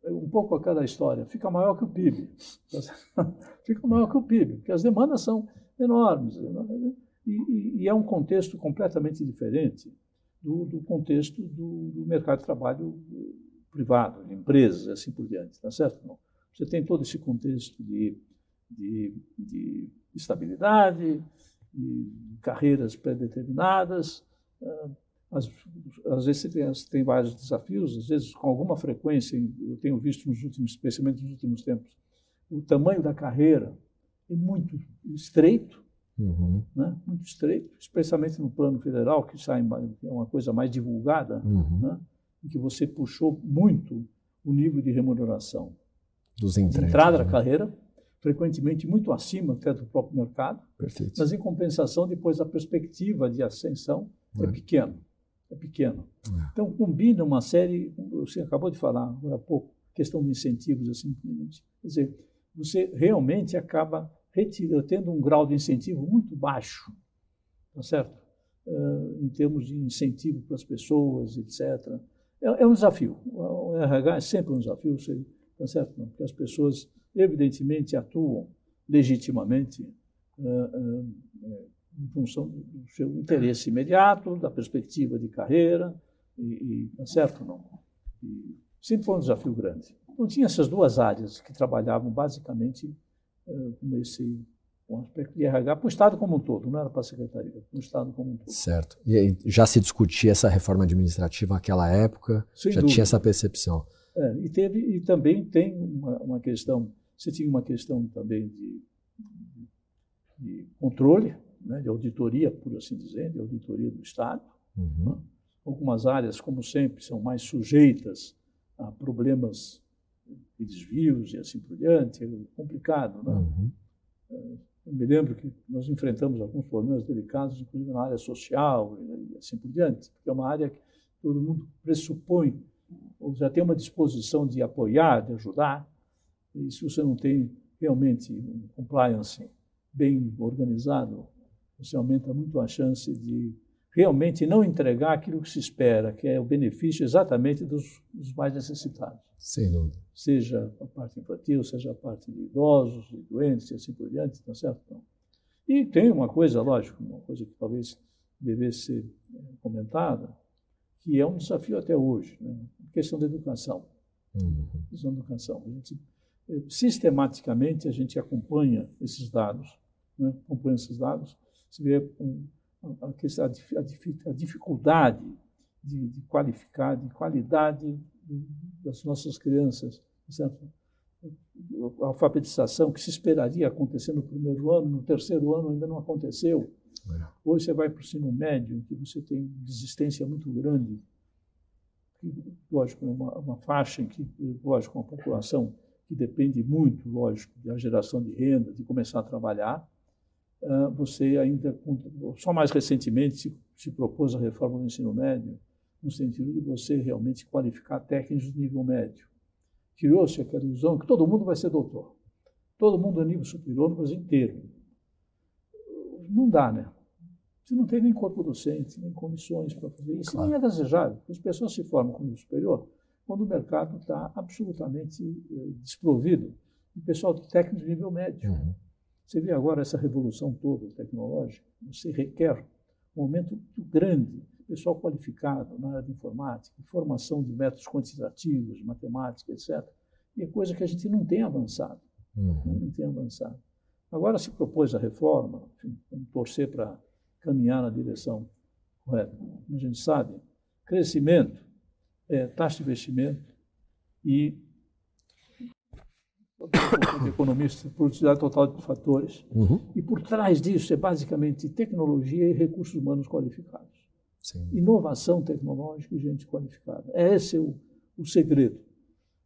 um pouco a cada história, fica maior que o PIB. fica maior que o PIB, porque as demandas são enormes. E, e é um contexto completamente diferente do, do contexto do, do, mercado de trabalho privado, de empresas, assim por diante, tá certo? Não. Você tem todo esse contexto de, de, de estabilidade, carreiras pré-determinadas. Ah, às, às, vezes você tem, você tem, vários desafios, às vezes com alguma frequência, eu tenho visto nos últimos, especialmente nos últimos tempos, o tamanho da carreira é muito estreito, uhum. né? muito estreito, especialmente no plano federal, que sai, é uma coisa mais divulgada, uhum. né? em que você puxou muito o nível de remuneração. Dos de entrada né? da carreira, frequentemente muito acima até do próprio mercado. Perfeito. Mas, em compensação, depois a perspectiva de ascensão é, é pequeno. É pequeno. É. Então, combina uma série, você acabou de falar agora há pouco, questão de incentivos, assim, quer dizer, você realmente acaba tendo um grau de incentivo muito baixo, tá certo? Uh, em termos de incentivo para as pessoas, etc. É, é, um desafio. O RH é sempre um desafio, tá certo? Porque as pessoas, evidentemente, atuam legitimamente uh, uh, em função do seu interesse imediato, da perspectiva de carreira, e, e tá certo? Não? E sempre foi um desafio grande. Então, tinha essas duas áreas que trabalhavam basicamente com esse um aspecto de RH para o Estado como um todo, não era para a Secretaria, para o Estado como um todo. Certo. E aí, já se discutia essa reforma administrativa naquela época? Sem já dúvida. tinha essa percepção? É, e, teve, e também tem uma, uma, questão, você tinha uma questão também de, de controle, né, de auditoria, por assim dizer, de auditoria do Estado. Uhum. Né? Algumas áreas, como sempre, são mais sujeitas a problemas de desvios e assim por diante, é complicado, né? Uhum. É, eu me lembro que nós enfrentamos alguns problemas delicados, inclusive na área social e assim por diante, porque é uma área que todo mundo pressupõe, ou já tem uma disposição de apoiar, de ajudar, e se você não tem realmente um compliance bem organizado, você aumenta muito a chance de realmente não entregar aquilo que se espera, que é o benefício exatamente dos, dos mais necessitados. Sem dúvida. Seja a parte infantil, seja a parte de idosos, de doentes e assim por diante, tá certo? Então, e tem uma coisa, lógico, uma coisa que talvez devesse ser eh, comentada, que é um desafio até hoje, né? a questão da educação. Uhum. A questão da educação. A gente, sistematicamente, a gente acompanha esses dados, né? acompanha esses dados, se vê um, a, questão, a, dificuldade de, de qualificar, de qualidade das nossas crianças, certo? A alfabetização que se esperaria acontecer no primeiro ano, no terceiro ano ainda não aconteceu. É. Hoje você vai para o ensino médio, que você tem desistência muito grande. lógico, é uma, uma faixa em que, lógico, uma população que depende muito, lógico, da geração de renda, de começar a trabalhar. Uh, você ainda, só mais recentemente, se, se propôs a reforma do ensino médio, no sentido de você realmente qualificar técnicos de nível médio. Criou-se aquela ilusão que todo mundo vai ser doutor. Todo mundo é nível superior no Brasil inteiro. Não dá, né? Você não tem nem corpo docente, nem condições para fazer isso. Claro. Nem é desejável. As pessoas se formam com nível superior quando o mercado está absolutamente eh, desprovido de pessoal técnico de nível médio. Uhum. Você vê agora essa revolução toda tecnológica, você requer um aumento muito grande pessoal qualificado na área de informática, formação de métodos quantitativos, matemática, etc. E é coisa que a gente não tem avançado. Uhum. Não tem avançado. Agora se propôs a reforma, enfim, vamos torcer para caminhar na direção correta. Como a gente sabe, crescimento, é, taxa de investimento e economistas, produtividade total de fatores. Uhum. E por trás disso é basicamente tecnologia e recursos humanos qualificados. Sim. Inovação tecnológica e gente qualificada. É esse o, o segredo.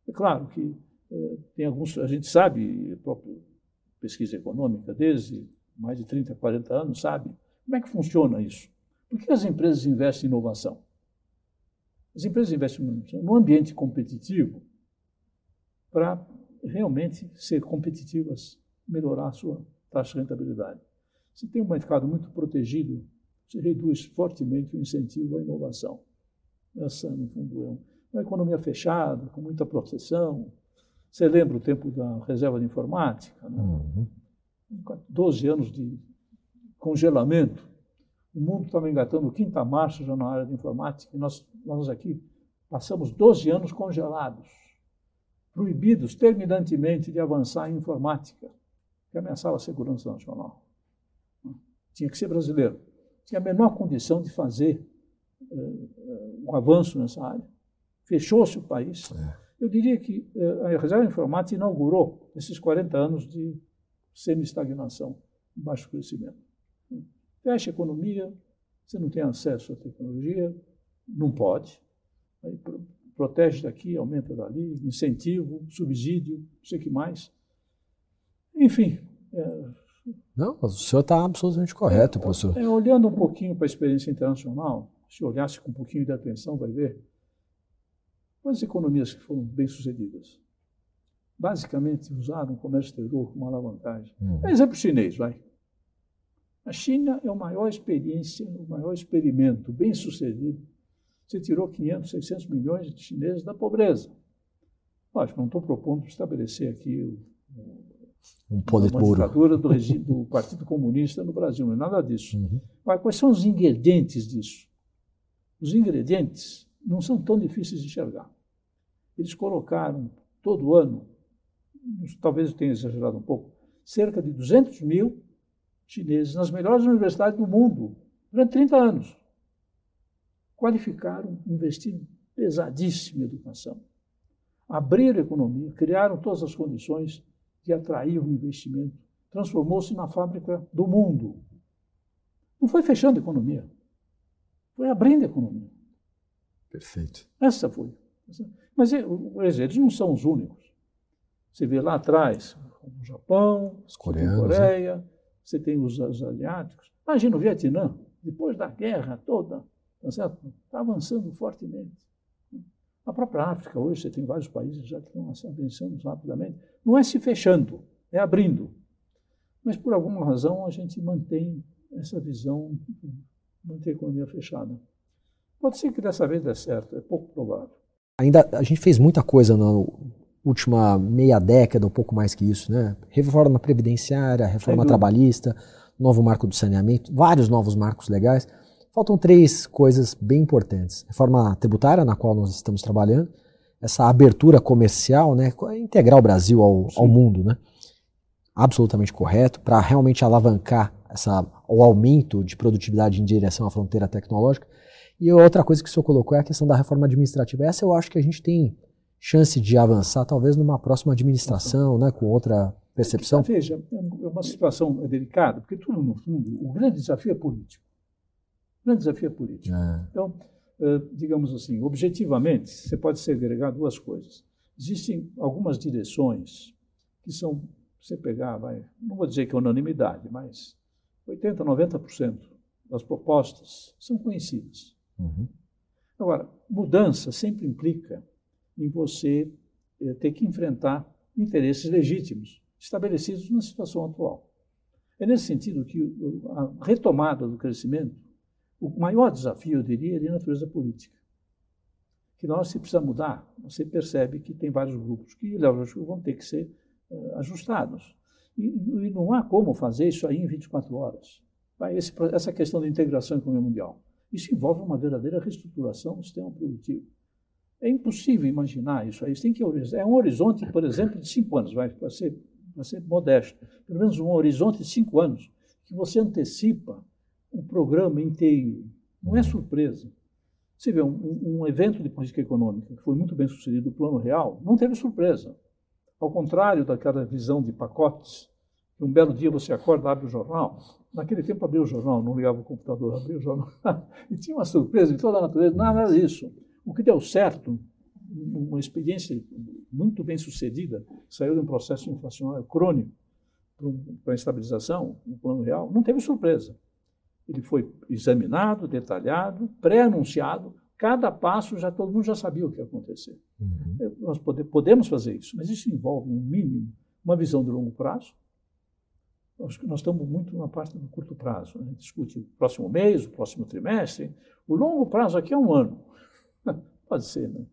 É claro que é, tem alguns, a gente sabe, a própria pesquisa econômica, desde mais de 30, 40 anos, sabe como é que funciona isso. Por que as empresas investem em inovação? As empresas investem no ambiente competitivo para realmente ser competitivas, melhorar a sua taxa de rentabilidade. Se tem um mercado muito protegido se reduz fortemente o incentivo à inovação. Essa, no fundo, é uma economia fechada, com muita proteção. Você lembra o tempo da reserva de informática? Né? Uhum. 12 anos de congelamento. O mundo estava engatando quinta marcha já na área de informática, e nós, nós aqui passamos 12 anos congelados, proibidos terminantemente de avançar em informática, que ameaçava a segurança nacional. Tinha que ser brasileiro tinha a menor condição de fazer uh, um avanço nessa área. Fechou-se o país. É. Eu diria que uh, a Reserva Informática inaugurou esses 40 anos de semi-estagnação, baixo crescimento. Fecha a economia, você não tem acesso à tecnologia, não pode. Aí, protege daqui, aumenta dali, incentivo, subsídio, não sei o que mais. Enfim. É... Não, o senhor está absolutamente correto, é, professor. É, olhando um pouquinho para a experiência internacional, se olhasse com um pouquinho de atenção, vai ver quais economias que foram bem-sucedidas. Basicamente usaram o comércio exterior como alavancagem. Uhum. Exemplo chinês, vai. A China é a maior experiência, o maior experimento bem-sucedido. Você tirou 500, 600 milhões de chineses da pobreza. Lógico, não estou propondo estabelecer aqui o, um politburo. Uma ditadura do, regime, do Partido Comunista no Brasil, não é nada disso. Uhum. Mas quais são os ingredientes disso? Os ingredientes não são tão difíceis de enxergar. Eles colocaram todo ano, talvez eu tenha exagerado um pouco, cerca de 200 mil chineses nas melhores universidades do mundo durante 30 anos. Qualificaram, investiram pesadíssimo em educação. Abriram a economia, criaram todas as condições de atrair o investimento. Transformou-se na fábrica do mundo. Não foi fechando a economia, foi abrindo a economia. Perfeito. Essa foi. Mas eles não são os únicos. Você vê lá atrás, o Japão, a Coreia, né? Você tem os, os asiáticos. Imagina o Vietnã, depois da guerra toda, está tá avançando fortemente. A própria África, hoje, você tem vários países já que estão avançando rapidamente. Não é se fechando, é abrindo. Mas, por alguma razão, a gente mantém essa visão, manter a economia fechada. Pode ser que dessa vez dê certo, é pouco provável. Ainda a gente fez muita coisa na última meia década, um pouco mais que isso, né? Reforma previdenciária, reforma trabalhista, novo marco do saneamento, vários novos marcos legais. Faltam três coisas bem importantes: reforma tributária, na qual nós estamos trabalhando, essa abertura comercial, né? Integrar o Brasil ao, ao mundo, né? Absolutamente correto, para realmente alavancar essa, o aumento de produtividade em direção à fronteira tecnológica. E outra coisa que o senhor colocou é a questão da reforma administrativa. Essa eu acho que a gente tem chance de avançar, talvez numa próxima administração, né, com outra percepção. Veja, é uma situação delicada, porque tudo, no fundo, o grande desafio é político. O grande desafio é político. É. Então, eh, digamos assim, objetivamente, você pode segregar duas coisas. Existem algumas direções que são, você pegar, vai, não vou dizer que é unanimidade, mas 80%, 90% das propostas são conhecidas. Uhum. Agora, mudança sempre implica em você eh, ter que enfrentar interesses legítimos estabelecidos na situação atual. É nesse sentido que a retomada do crescimento, o maior desafio, eu diria, é de natureza política. Que nós, se precisa mudar, você percebe que tem vários grupos que vão ter que ser uh, ajustados. E, e, não há como fazer isso aí em 24 horas. Esse, essa questão da integração econômica mundial. Isso envolve uma verdadeira reestruturação do sistema produtivo. É impossível imaginar isso aí. Tem que é um horizonte, por exemplo, de cinco anos, vai ser, ser modesto. Pelo menos um horizonte de cinco anos, que você antecipa o programa inteiro. Não é surpresa. Você vê, um, um, evento de política econômica que foi muito bem sucedido, o Plano Real, não teve surpresa. Ao contrário daquela visão de pacotes, um belo dia você acorda, abre o jornal, Naquele tempo abria o jornal, não ligava o computador, abria o jornal. e tinha uma surpresa de toda a natureza, nada disso. O que deu certo, uma experiência muito bem sucedida, saiu de um processo inflacionário crônico para a estabilização, no plano real, não teve surpresa. Ele foi examinado, detalhado, pré-anunciado, cada passo já todo mundo já sabia o que ia acontecer. Uhum. Nós pode, podemos fazer isso, mas isso envolve, um mínimo, uma visão de longo prazo, nós, nós estamos muito na parte do curto prazo. Né? A gente discute o próximo mês, o próximo trimestre. O longo prazo aqui é um ano. Pode ser, né?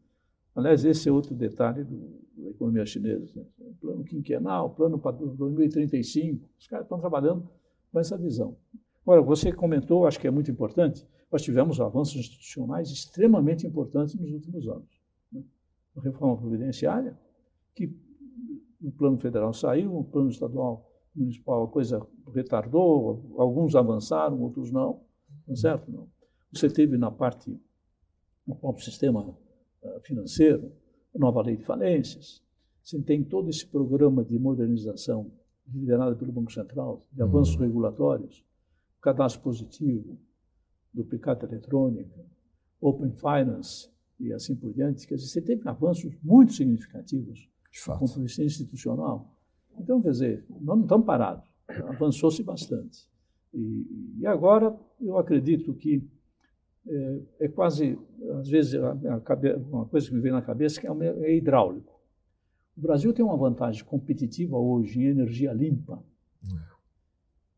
Aliás, esse é outro detalhe do, da economia chinesa. Né? Plano quinquenal, plano para 2035. Os caras estão trabalhando com essa visão. Agora, você comentou, acho que é muito importante, nós tivemos avanços institucionais extremamente importantes nos últimos anos. Né? A reforma providenciária, que o plano federal saiu, o plano estadual municipal a coisa retardou, alguns avançaram, outros não, não é certo? Não. Você teve na parte, no próprio sistema eh, financeiro, nova lei de falências, você tem todo esse programa de modernização liderado pelo Banco Central, de avanços uhum. regulatórios, cadastro positivo, duplicata eletrônica, Open Finance e assim por diante. Quer dizer, você teve avanços muito significativos do ponto de vista institucional Então, quer dizer, nós não estamos parados, avançou-se bastante. E, e, agora eu acredito que é, é quase, às vezes, uma coisa que me vem na cabeça que é, é hidráulico. O Brasil tem uma vantagem competitiva hoje em energia limpa,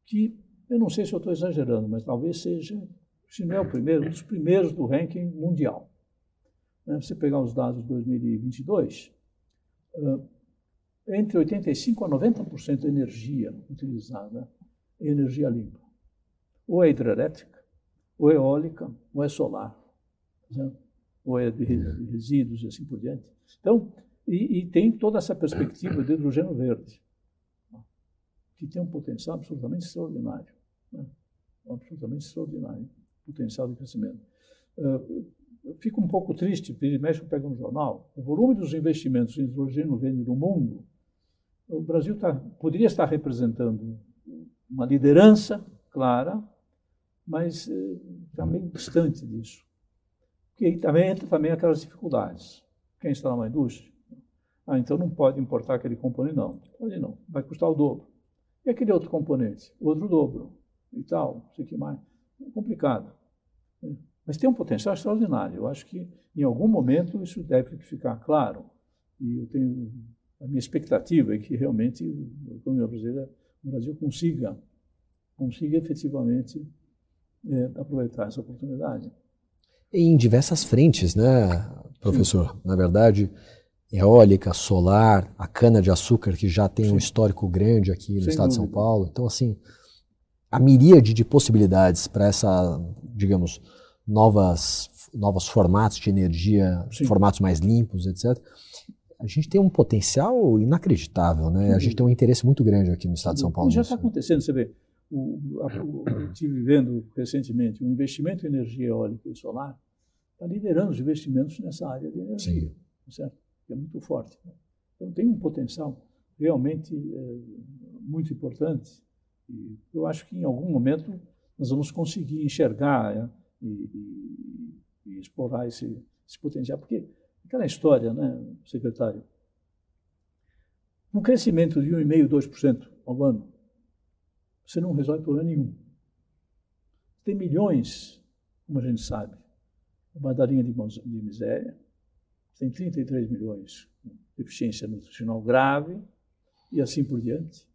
que eu não sei se eu estou exagerando, mas talvez seja, se não é o primeiro, um dos primeiros do ranking mundial. Né, você pegar os dados de 2022, entre 85% a 90% da energia utilizada é energia limpa. Ou é hidrelétrica, ou é eólica, ou é solar, né? ou é de resíduos e assim por diante. Então, e, e tem toda essa perspectiva de hidrogênio verde, que tem um potencial absolutamente extraordinário. Né? Absolutamente extraordinário potencial de crescimento. Uh, eu fico um pouco triste, porque eu pego no jornal, o volume dos investimentos em hidrogênio verde no mundo, o Brasil tá, poderia estar representando uma liderança clara, mas está eh, meio distante disso. Porque aí também entra também aquelas dificuldades. Quem está numa indústria? Ah, então não pode importar aquele componente, não. Pode não, vai custar o dobro. E aquele outro componente? Outro dobro. E tal, não sei o que mais. É complicado. Mas tem um potencial extraordinário. Eu acho que em algum momento isso deve ficar claro. E eu tenho a minha expectativa é que realmente a economia brasileira, o Brasil consiga, consiga efetivamente é, aproveitar essa oportunidade. Em diversas frentes, né, professor? Sim. Na verdade, eólica, solar, a cana-de-açúcar, que já tem Sim. um histórico grande aqui no Sem estado dúvida. de São Paulo. Então, assim, a miríade de possibilidades para essa, digamos, novas, novos formatos de energia, Sim. formatos mais limpos, etc. A gente tem um potencial inacreditável, né? A gente tem um interesse muito grande aqui no estado de São Paulo. Já está acontecendo, você vê. O, a, o, eu estive vendo recentemente o investimento em energia eólica e solar está liderando os investimentos nessa área de energia, Sim. Tá certo? Que é muito forte. Né? Então tem um potencial realmente é, muito importante. E eu acho que em algum momento nós vamos conseguir enxergar é, e, e, e explorar esse, esse, potencial. Porque aquela história, né, secretário, um crescimento de 1,5%, 2% ao ano, você não resolve problema nenhum. Tem milhões, como a gente sabe, uma darinha de, de miséria, tem 33 milhões com deficiência nutricional grave e assim por diante.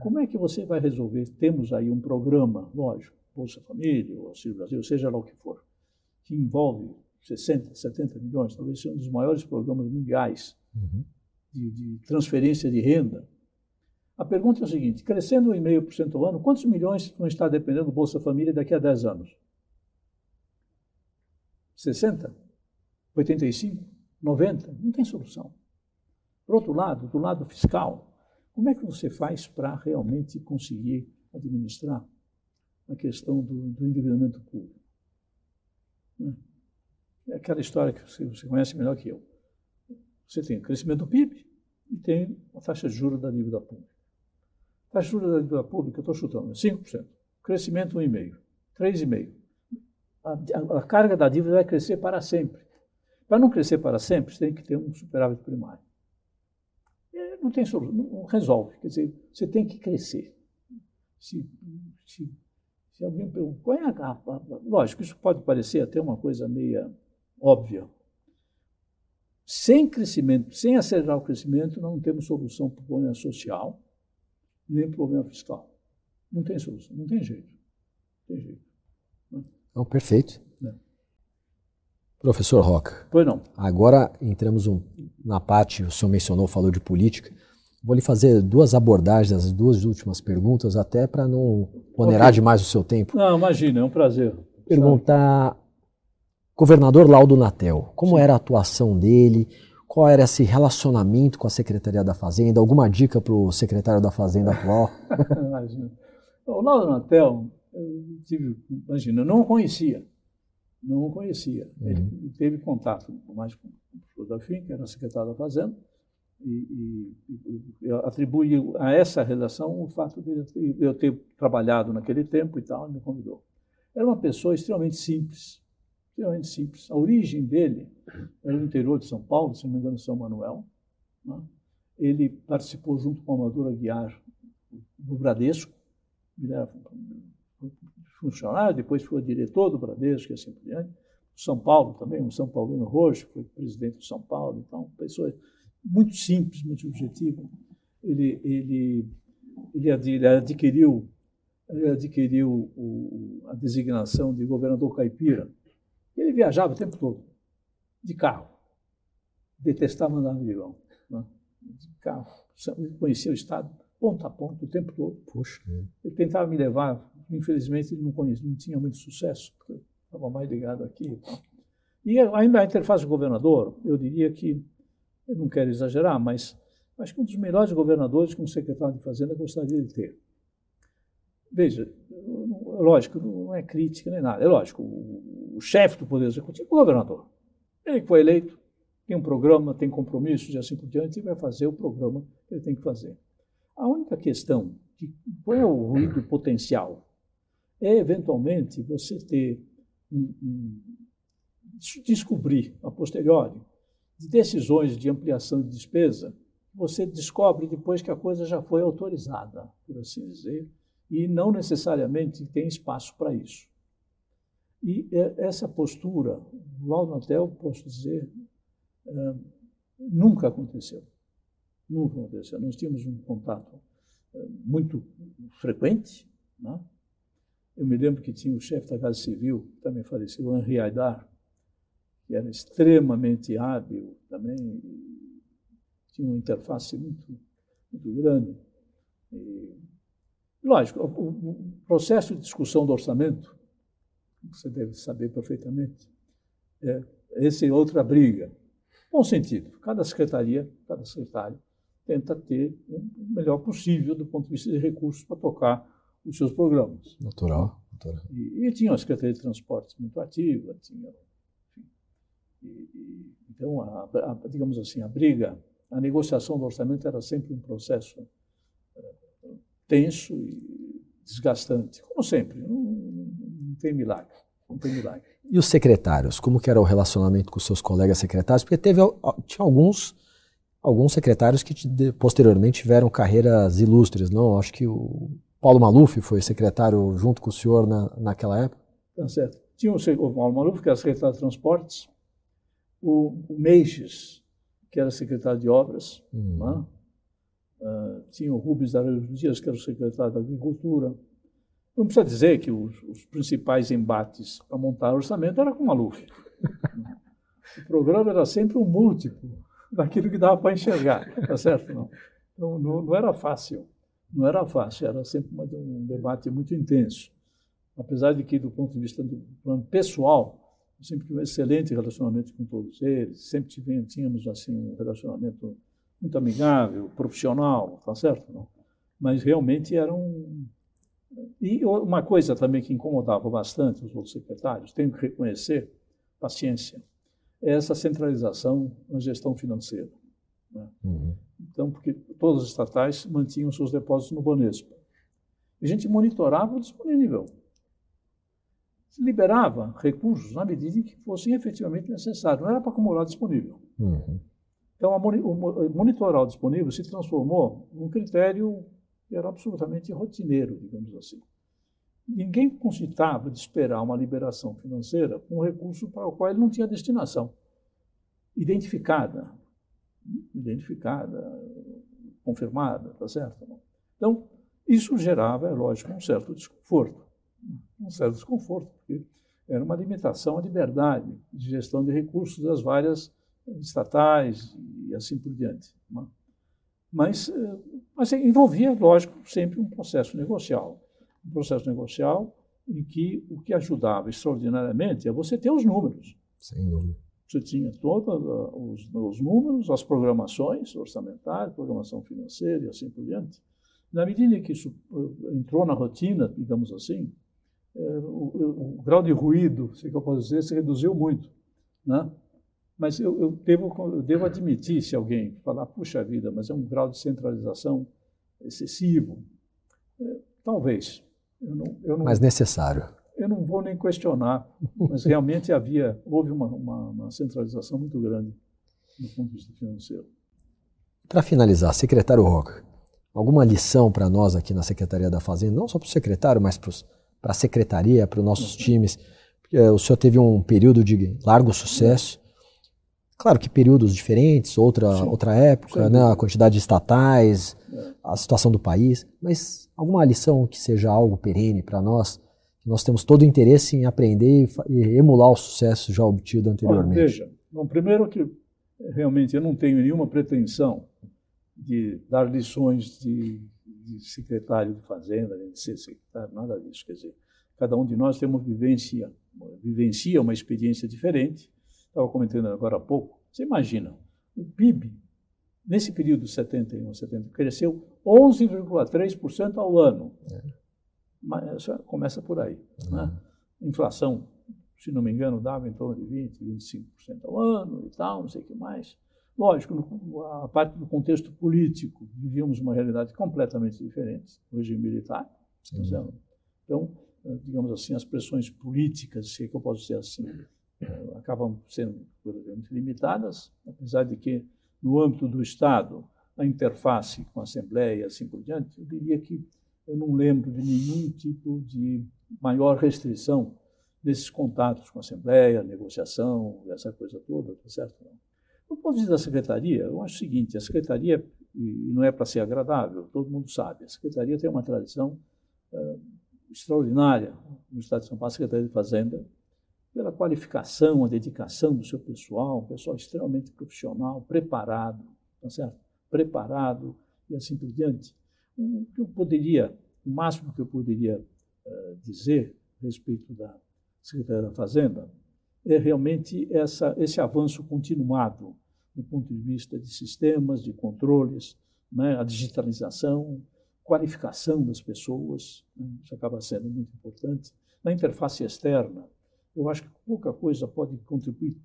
Como é que você vai resolver? Temos aí um programa, lógico, Bolsa Família, ou Auxílio Brasil, seja lá o que for, que envolve 60, 70 milhões, talvez seja um dos maiores programas mundiais uhum. de, de, transferência de renda. A pergunta é a seguinte: crescendo 1,5% ao ano, quantos milhões vão estar dependendo do Bolsa Família daqui a 10 anos? 60? 85? 90? Não tem solução. Por outro lado, do lado fiscal, como é que você faz para realmente conseguir administrar a questão do, do endividamento público. É aquela história que você, você conhece melhor que eu. Você tem o crescimento do PIB e tem a taxa de juros da dívida pública. A taxa de juros da dívida pública, estou chutando, é 5%. Crescimento 1,5%, 3,5%. A, a, a carga da dívida vai crescer para sempre. Para não crescer para sempre, você tem que ter um superávit primário. É, não tem solução, não resolve. Quer dizer, você tem que crescer. Se, se se alguém pergunta, qual é a capa? Lógico, isso pode parecer até uma coisa meia óbvia. Sem crescimento, sem acelerar o crescimento, não temos solução para o problema social nem problema fiscal. Não tem solução, não tem jeito. Não tem jeito. Não, não perfeito. É. Professor Roca. Pois não. Agora entramos um, na parte, o senhor mencionou, falou de política. Vou lhe fazer duas abordagens, as duas últimas perguntas, até para não onerar okay. demais o seu tempo. Não, imagina, é um prazer. Perguntar, governador Laudo Natel, como Sim. era a atuação dele, qual era esse relacionamento com a Secretaria da Fazenda, alguma dica para o secretário da Fazenda atual? imagina. O Laudo Natel, eu tive, imagina, eu não o conhecia, não o conhecia. Uhum. Ele teve contato mais com o Dafim, que era secretário da Fazenda, e, e, e atribui a essa relação o fato de eu ter trabalhado naquele tempo e tal, me convidou. Era uma pessoa extremamente simples, extremamente simples. A origem dele era no interior de São Paulo, se não me engano, São Manuel. Né? ele participou junto com o Amador Aguiar no Bradesco, ele era funcionário, depois foi diretor do Bradesco e assim por diante. São Paulo também, um São Paulino roxo, foi presidente de São Paulo, então, pessoa muito simples, muito objetiva. Ele, ele, ele adquiriu, ele adquiriu o, a designação de governador caipira. Ele viajava o tempo todo, de carro. Detestava andar no avião. Né? De carro. Conhecia o Estado ponta a ponta o tempo todo. Puxa. Ele tentava me levar, infelizmente ele não conhecia, não tinha muito sucesso, porque eu estava mais ligado aqui e tal. E ainda a interface do governador, eu diria que, eu não quero exagerar, mas acho que um dos melhores governadores que um secretário de Fazenda gostaria de ter. Veja, lógico, não é crítica nem nada, é lógico, o, o chefe do Poder Executivo é o governador. Ele foi eleito, tem um programa, tem compromissos e assim por diante, e vai fazer o programa que ele tem que fazer. A única questão, que, qual é o ruído potencial? É, eventualmente, você ter, um, um, descobrir, a posteriori, de decisões de ampliação de despesa, você descobre depois que a coisa já foi autorizada, por assim dizer, e não necessariamente tem espaço para isso. E é, essa postura, lá no hotel, posso dizer, é, nunca aconteceu. Nunca aconteceu. Nós tínhamos um contato eh, muito frequente. Né? Eu me lembro que tinha o chefe da Casa Civil, também faleceu, o Henri Aidar, que era extremamente hábil também, tinha uma interface muito, muito grande. E, lógico, o, processo de discussão do orçamento, você deve saber perfeitamente, é, essa é outra briga. Bom sentido, cada secretaria, cada secretário tenta ter o melhor possível do ponto de vista de recursos para tocar os seus programas. Natural. natural. E, e tinha uma Secretaria de Transportes muito ativa, tinha, e, e, então, a, a, digamos assim, a briga, a negociação do orçamento era sempre um processo tenso e desgastante, como sempre, não, não tem milagre. Não tem milagre. E os secretários, como que era o relacionamento com os seus colegas secretários? Porque teve, tinha alguns alguns secretários que posteriormente tiveram carreiras ilustres, não? Acho que o Paulo Maluf foi secretário junto com o senhor na, naquela época. Tá certo. Tinha o, Paulo Maluf, que era secretário de Transportes, o, o Meixes, que era secretário de Obras, uhum. Uh, tinha o Rubens Dias, que era o secretário da Agricultura. Não precisa dizer que os, os principais embates para montar o orçamento era com o Maluf. o programa era sempre um múltiplo daquilo que dava para enxergar, tá certo? Não. Então, não, não, era fácil, não era fácil, era sempre uma, um debate muito intenso. Apesar de que, do ponto de vista do plano pessoal, eu sempre tive um excelente relacionamento com todos eles, sempre tivemos, tínhamos assim um relacionamento muito amigável, profissional, tá certo? Não? Mas realmente era um... E uma coisa também que incomodava bastante os outros secretários, tenho que reconhecer, paciência é essa centralização na gestão financeira. Né? Uhum. Então, porque todas as estatais mantinham seus depósitos no Banespa. E a gente monitorava o disponível. Liberava recursos na medida em que fossem efetivamente necessários. Não era para acumular disponível. Uhum. Então, a o disponível se transformou num critério que era absolutamente rotineiro, digamos assim. Ninguém concitava de esperar uma liberação financeira um recurso para o qual ele não tinha destinação identificada, identificada, confirmada, tá certo? Então, isso gerava, é lógico, um certo desconforto, um certo desconforto, porque era uma limitação à liberdade de gestão de recursos das várias estatais e assim por diante. Né? Mas, eh, mas envolvia, lógico, sempre um processo negocial um processo negocial em que o que ajudava extraordinariamente é você ter os números. Sem dúvida. Você tinha todos os, os, números, as programações orçamentárias, programação financeira e assim por diante. Na medida em que isso eh, entrou na rotina, digamos assim, é, o, o, grau de ruído, se que eu posso dizer, se reduziu muito. Né? Mas eu, eu, devo, eu devo admitir, se alguém falar, puxa vida, mas é um grau de centralização excessivo, é, talvez. Eu não, eu não, mais necessário. Eu não vou nem questionar, mas realmente havia, houve uma, uma, uma centralização muito grande do ponto de vista financeiro. Para finalizar, secretário Roca, alguma lição para nós aqui na Secretaria da Fazenda, não só para o secretário, mas para a secretaria, para os nossos uhum. times? Porque o senhor teve um período de largo sucesso. Claro que períodos diferentes, outra, outra época, né, a quantidade de estatais, é. a situação do país, mas alguma lição que seja algo perene para nós, nós temos todo o interesse em aprender e, emular o sucesso já obtido anteriormente. Olha, veja, bom, primeiro que realmente eu não tenho nenhuma pretensão de dar lições de, de secretário de fazenda, de ser secretário, nada disso. Quer dizer, cada um de nós tem uma vivência, vivencia uma experiência diferente estava comentando agora há pouco, você imagina, o PIB, nesse período de 71 a 70, cresceu 11,3% ao ano. É. Mas começa por aí. Uhum. Né? Inflação, se não me engano, dava em torno de 20%, 25% ao ano e tal, não sei o que mais. Lógico, no, a parte do contexto político, vivíamos uma realidade completamente diferente, o regime militar. Tá então, digamos assim, as pressões políticas, se é que eu posso dizer assim, acabam sendo muito limitadas, apesar de que, no âmbito do Estado, a interface com a Assembleia e assim por diante, eu diria que eu não lembro de nenhum tipo de maior restrição desses contatos com a Assembleia, negociação, essa coisa toda, tá certo? Do ponto de vista da Secretaria, eu acho o seguinte, a Secretaria, e não é para ser agradável, todo mundo sabe, a Secretaria tem uma tradição uh, extraordinária no Estado de São Paulo, a Secretaria de Fazenda, pela qualificação, a dedicação do seu pessoal, um pessoal extremamente profissional, preparado, tá certo? Preparado e assim por diante. O que eu poderia, o máximo que eu poderia uh, dizer a respeito da Secretaria da Fazenda é realmente essa, esse avanço continuado do ponto de vista de sistemas, de controles, né, a digitalização, qualificação das pessoas, né, isso acaba sendo muito importante. Na interface externa, eu acho que pouca coisa pode contribuir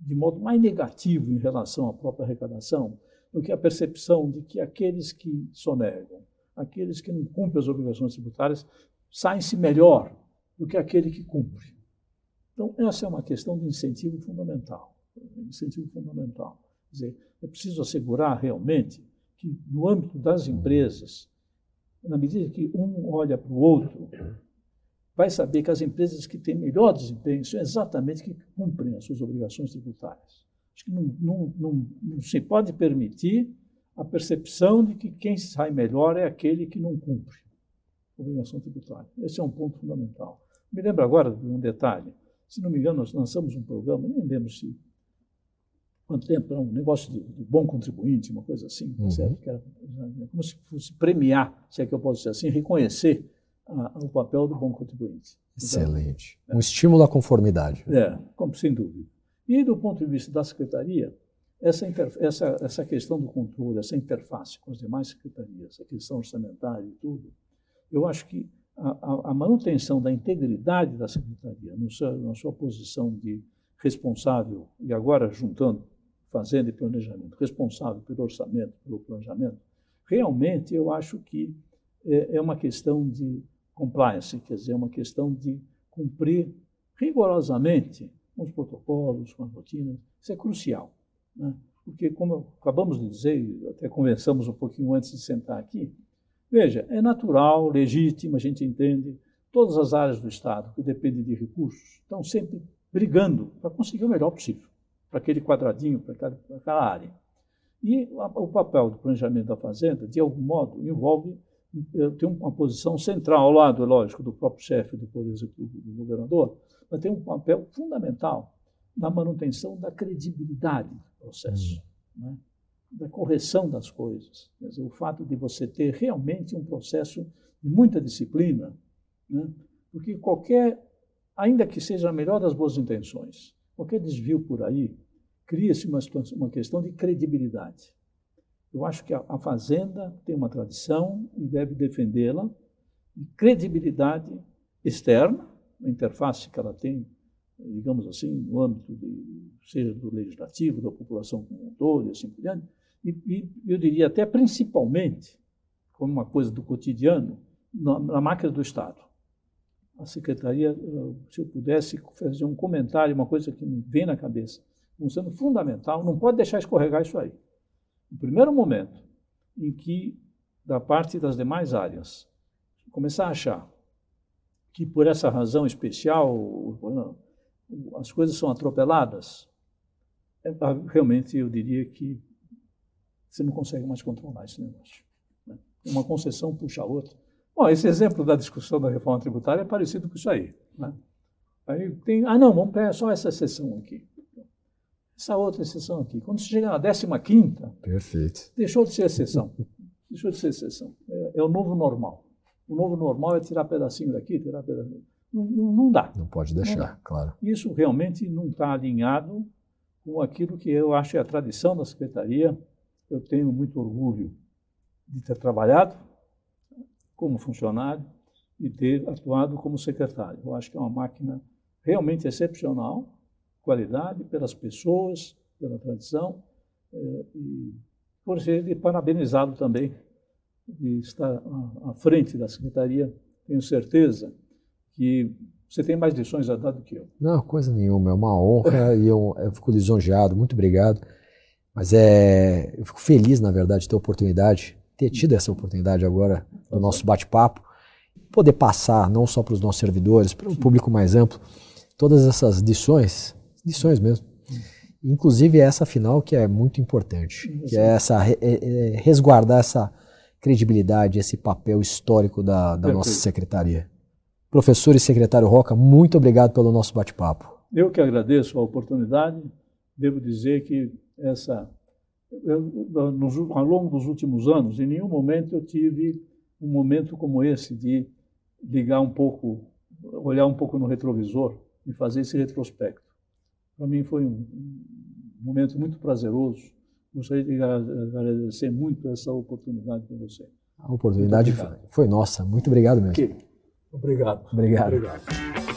de modo mais negativo em relação à própria arrecadação do que a percepção de que aqueles que sonegam, aqueles que não cumprem as obrigações tributárias, saem-se melhor do que aquele que cumpre. Então, essa é uma questão de incentivo fundamental. Incentivo fundamental. Quer dizer, é preciso assegurar realmente que, no âmbito das empresas, na medida que um olha para o outro, vai saber que as empresas que têm melhor desempenho são exatamente que cumprem as suas obrigações tributárias. Acho que não, não, não, não se pode permitir a percepção de que quem sai melhor é aquele que não cumpre a obrigação tributária. Esse é um ponto fundamental. Me lembro agora de um detalhe. Se não me engano, nós lançamos um programa, nem lembro se quanto tempo, um negócio de, de, bom contribuinte, uma coisa assim, uhum. certo? Que era como se fosse premiar, se é que eu posso dizer assim, reconhecer a, o papel do bom contribuinte. Excelente. Então, um estímulo à conformidade. É, sem dúvida. E do ponto de vista da secretaria, essa, essa, essa questão do controle, essa interface com as demais secretarias, a questão orçamentária e tudo, eu acho que a, a, a manutenção da integridade da secretaria, no seu, na sua posição de responsável, e agora juntando fazenda e planejamento, responsável pelo orçamento, pelo planejamento, realmente eu acho que é, é uma questão de compliance, quer dizer, é uma questão de cumprir rigorosamente com os protocolos, com as rotinas. Isso é crucial. Né? Porque, como acabamos de dizer, até conversamos um pouquinho antes de sentar aqui, veja, é natural, legítimo, a gente entende, todas as áreas do Estado que dependem de recursos estão sempre brigando para conseguir o melhor possível, para aquele quadradinho, para aquela, para aquela área. E o papel do planejamento da fazenda, de algum modo, envolve tem uma posição central ao lado, é lógico, do próprio chefe do Poder Executivo, do governador, mas tem um papel fundamental na manutenção da credibilidade do processo, uhum. né? da correção das coisas. Quer dizer, o fato de você ter realmente um processo de muita disciplina, né? porque qualquer, ainda que seja a melhor das boas intenções, qualquer desvio por aí, cria-se uma, uma questão de credibilidade. Eu acho que a, a Fazenda tem uma tradição e deve defendê-la, de credibilidade externa, a interface que ela tem, digamos assim, no âmbito de, seja do legislativo, da população como um todo e assim por diante, e, e eu diria até principalmente, como uma coisa do cotidiano, na, na máquina do Estado. A Secretaria, se eu pudesse fazer um comentário, uma coisa que me vem na cabeça, como sendo fundamental, não pode deixar escorregar isso aí O primeiro momento em que, da parte das demais áreas, começar a achar que por essa razão especial as coisas são atropeladas, é, realmente eu diria que você não consegue mais controlar esse negócio. Né? Uma concessão puxa a outra. Bom, esse exemplo da discussão da reforma tributária é parecido com isso aí. Né? Aí tem, ah, não, vamos pegar só essa exceção aqui. Essa outra exceção aqui. Quando você chega na 15 Perfeito. deixou de ser exceção. deixou de ser exceção. É, é, o novo normal. O novo normal é tirar pedacinho daqui, tirar pedacinho. Não, não, não dá. Não pode deixar, não claro. Isso realmente não está alinhado com aquilo que eu acho é a tradição da Secretaria. Eu tenho muito orgulho de ter trabalhado como funcionário e ter atuado como secretário. Eu acho que é uma máquina realmente excepcional, qualidade, pelas pessoas, pela tradição, eh, e por ser parabenizado também de estar à frente da secretaria. Tenho certeza que você tem mais lições a dar do que eu. Não, coisa nenhuma, é uma honra e eu, eu, fico lisonjeado, muito obrigado. Mas é, eu fico feliz, na verdade, de ter a oportunidade, ter tido essa oportunidade agora no nosso bate-papo, poder passar não só para os nossos servidores, para o público mais amplo, todas essas lições, lições mesmo. Inclusive essa final que é muito importante, que é essa é, é, resguardar essa credibilidade, esse papel histórico da, da nossa secretaria. Professor e secretário Roca, muito obrigado pelo nosso bate-papo. Eu que agradeço a oportunidade. Devo dizer que essa, nos, ao longo dos últimos anos, em nenhum momento eu tive um momento como esse de ligar um pouco, olhar um pouco no retrovisor e fazer esse retrospecto. Para mim foi um, momento muito prazeroso. Gostaria de agradecer muito essa oportunidade com você. A oportunidade foi nossa. Muito obrigado mesmo. Obrigado. Obrigado. obrigado.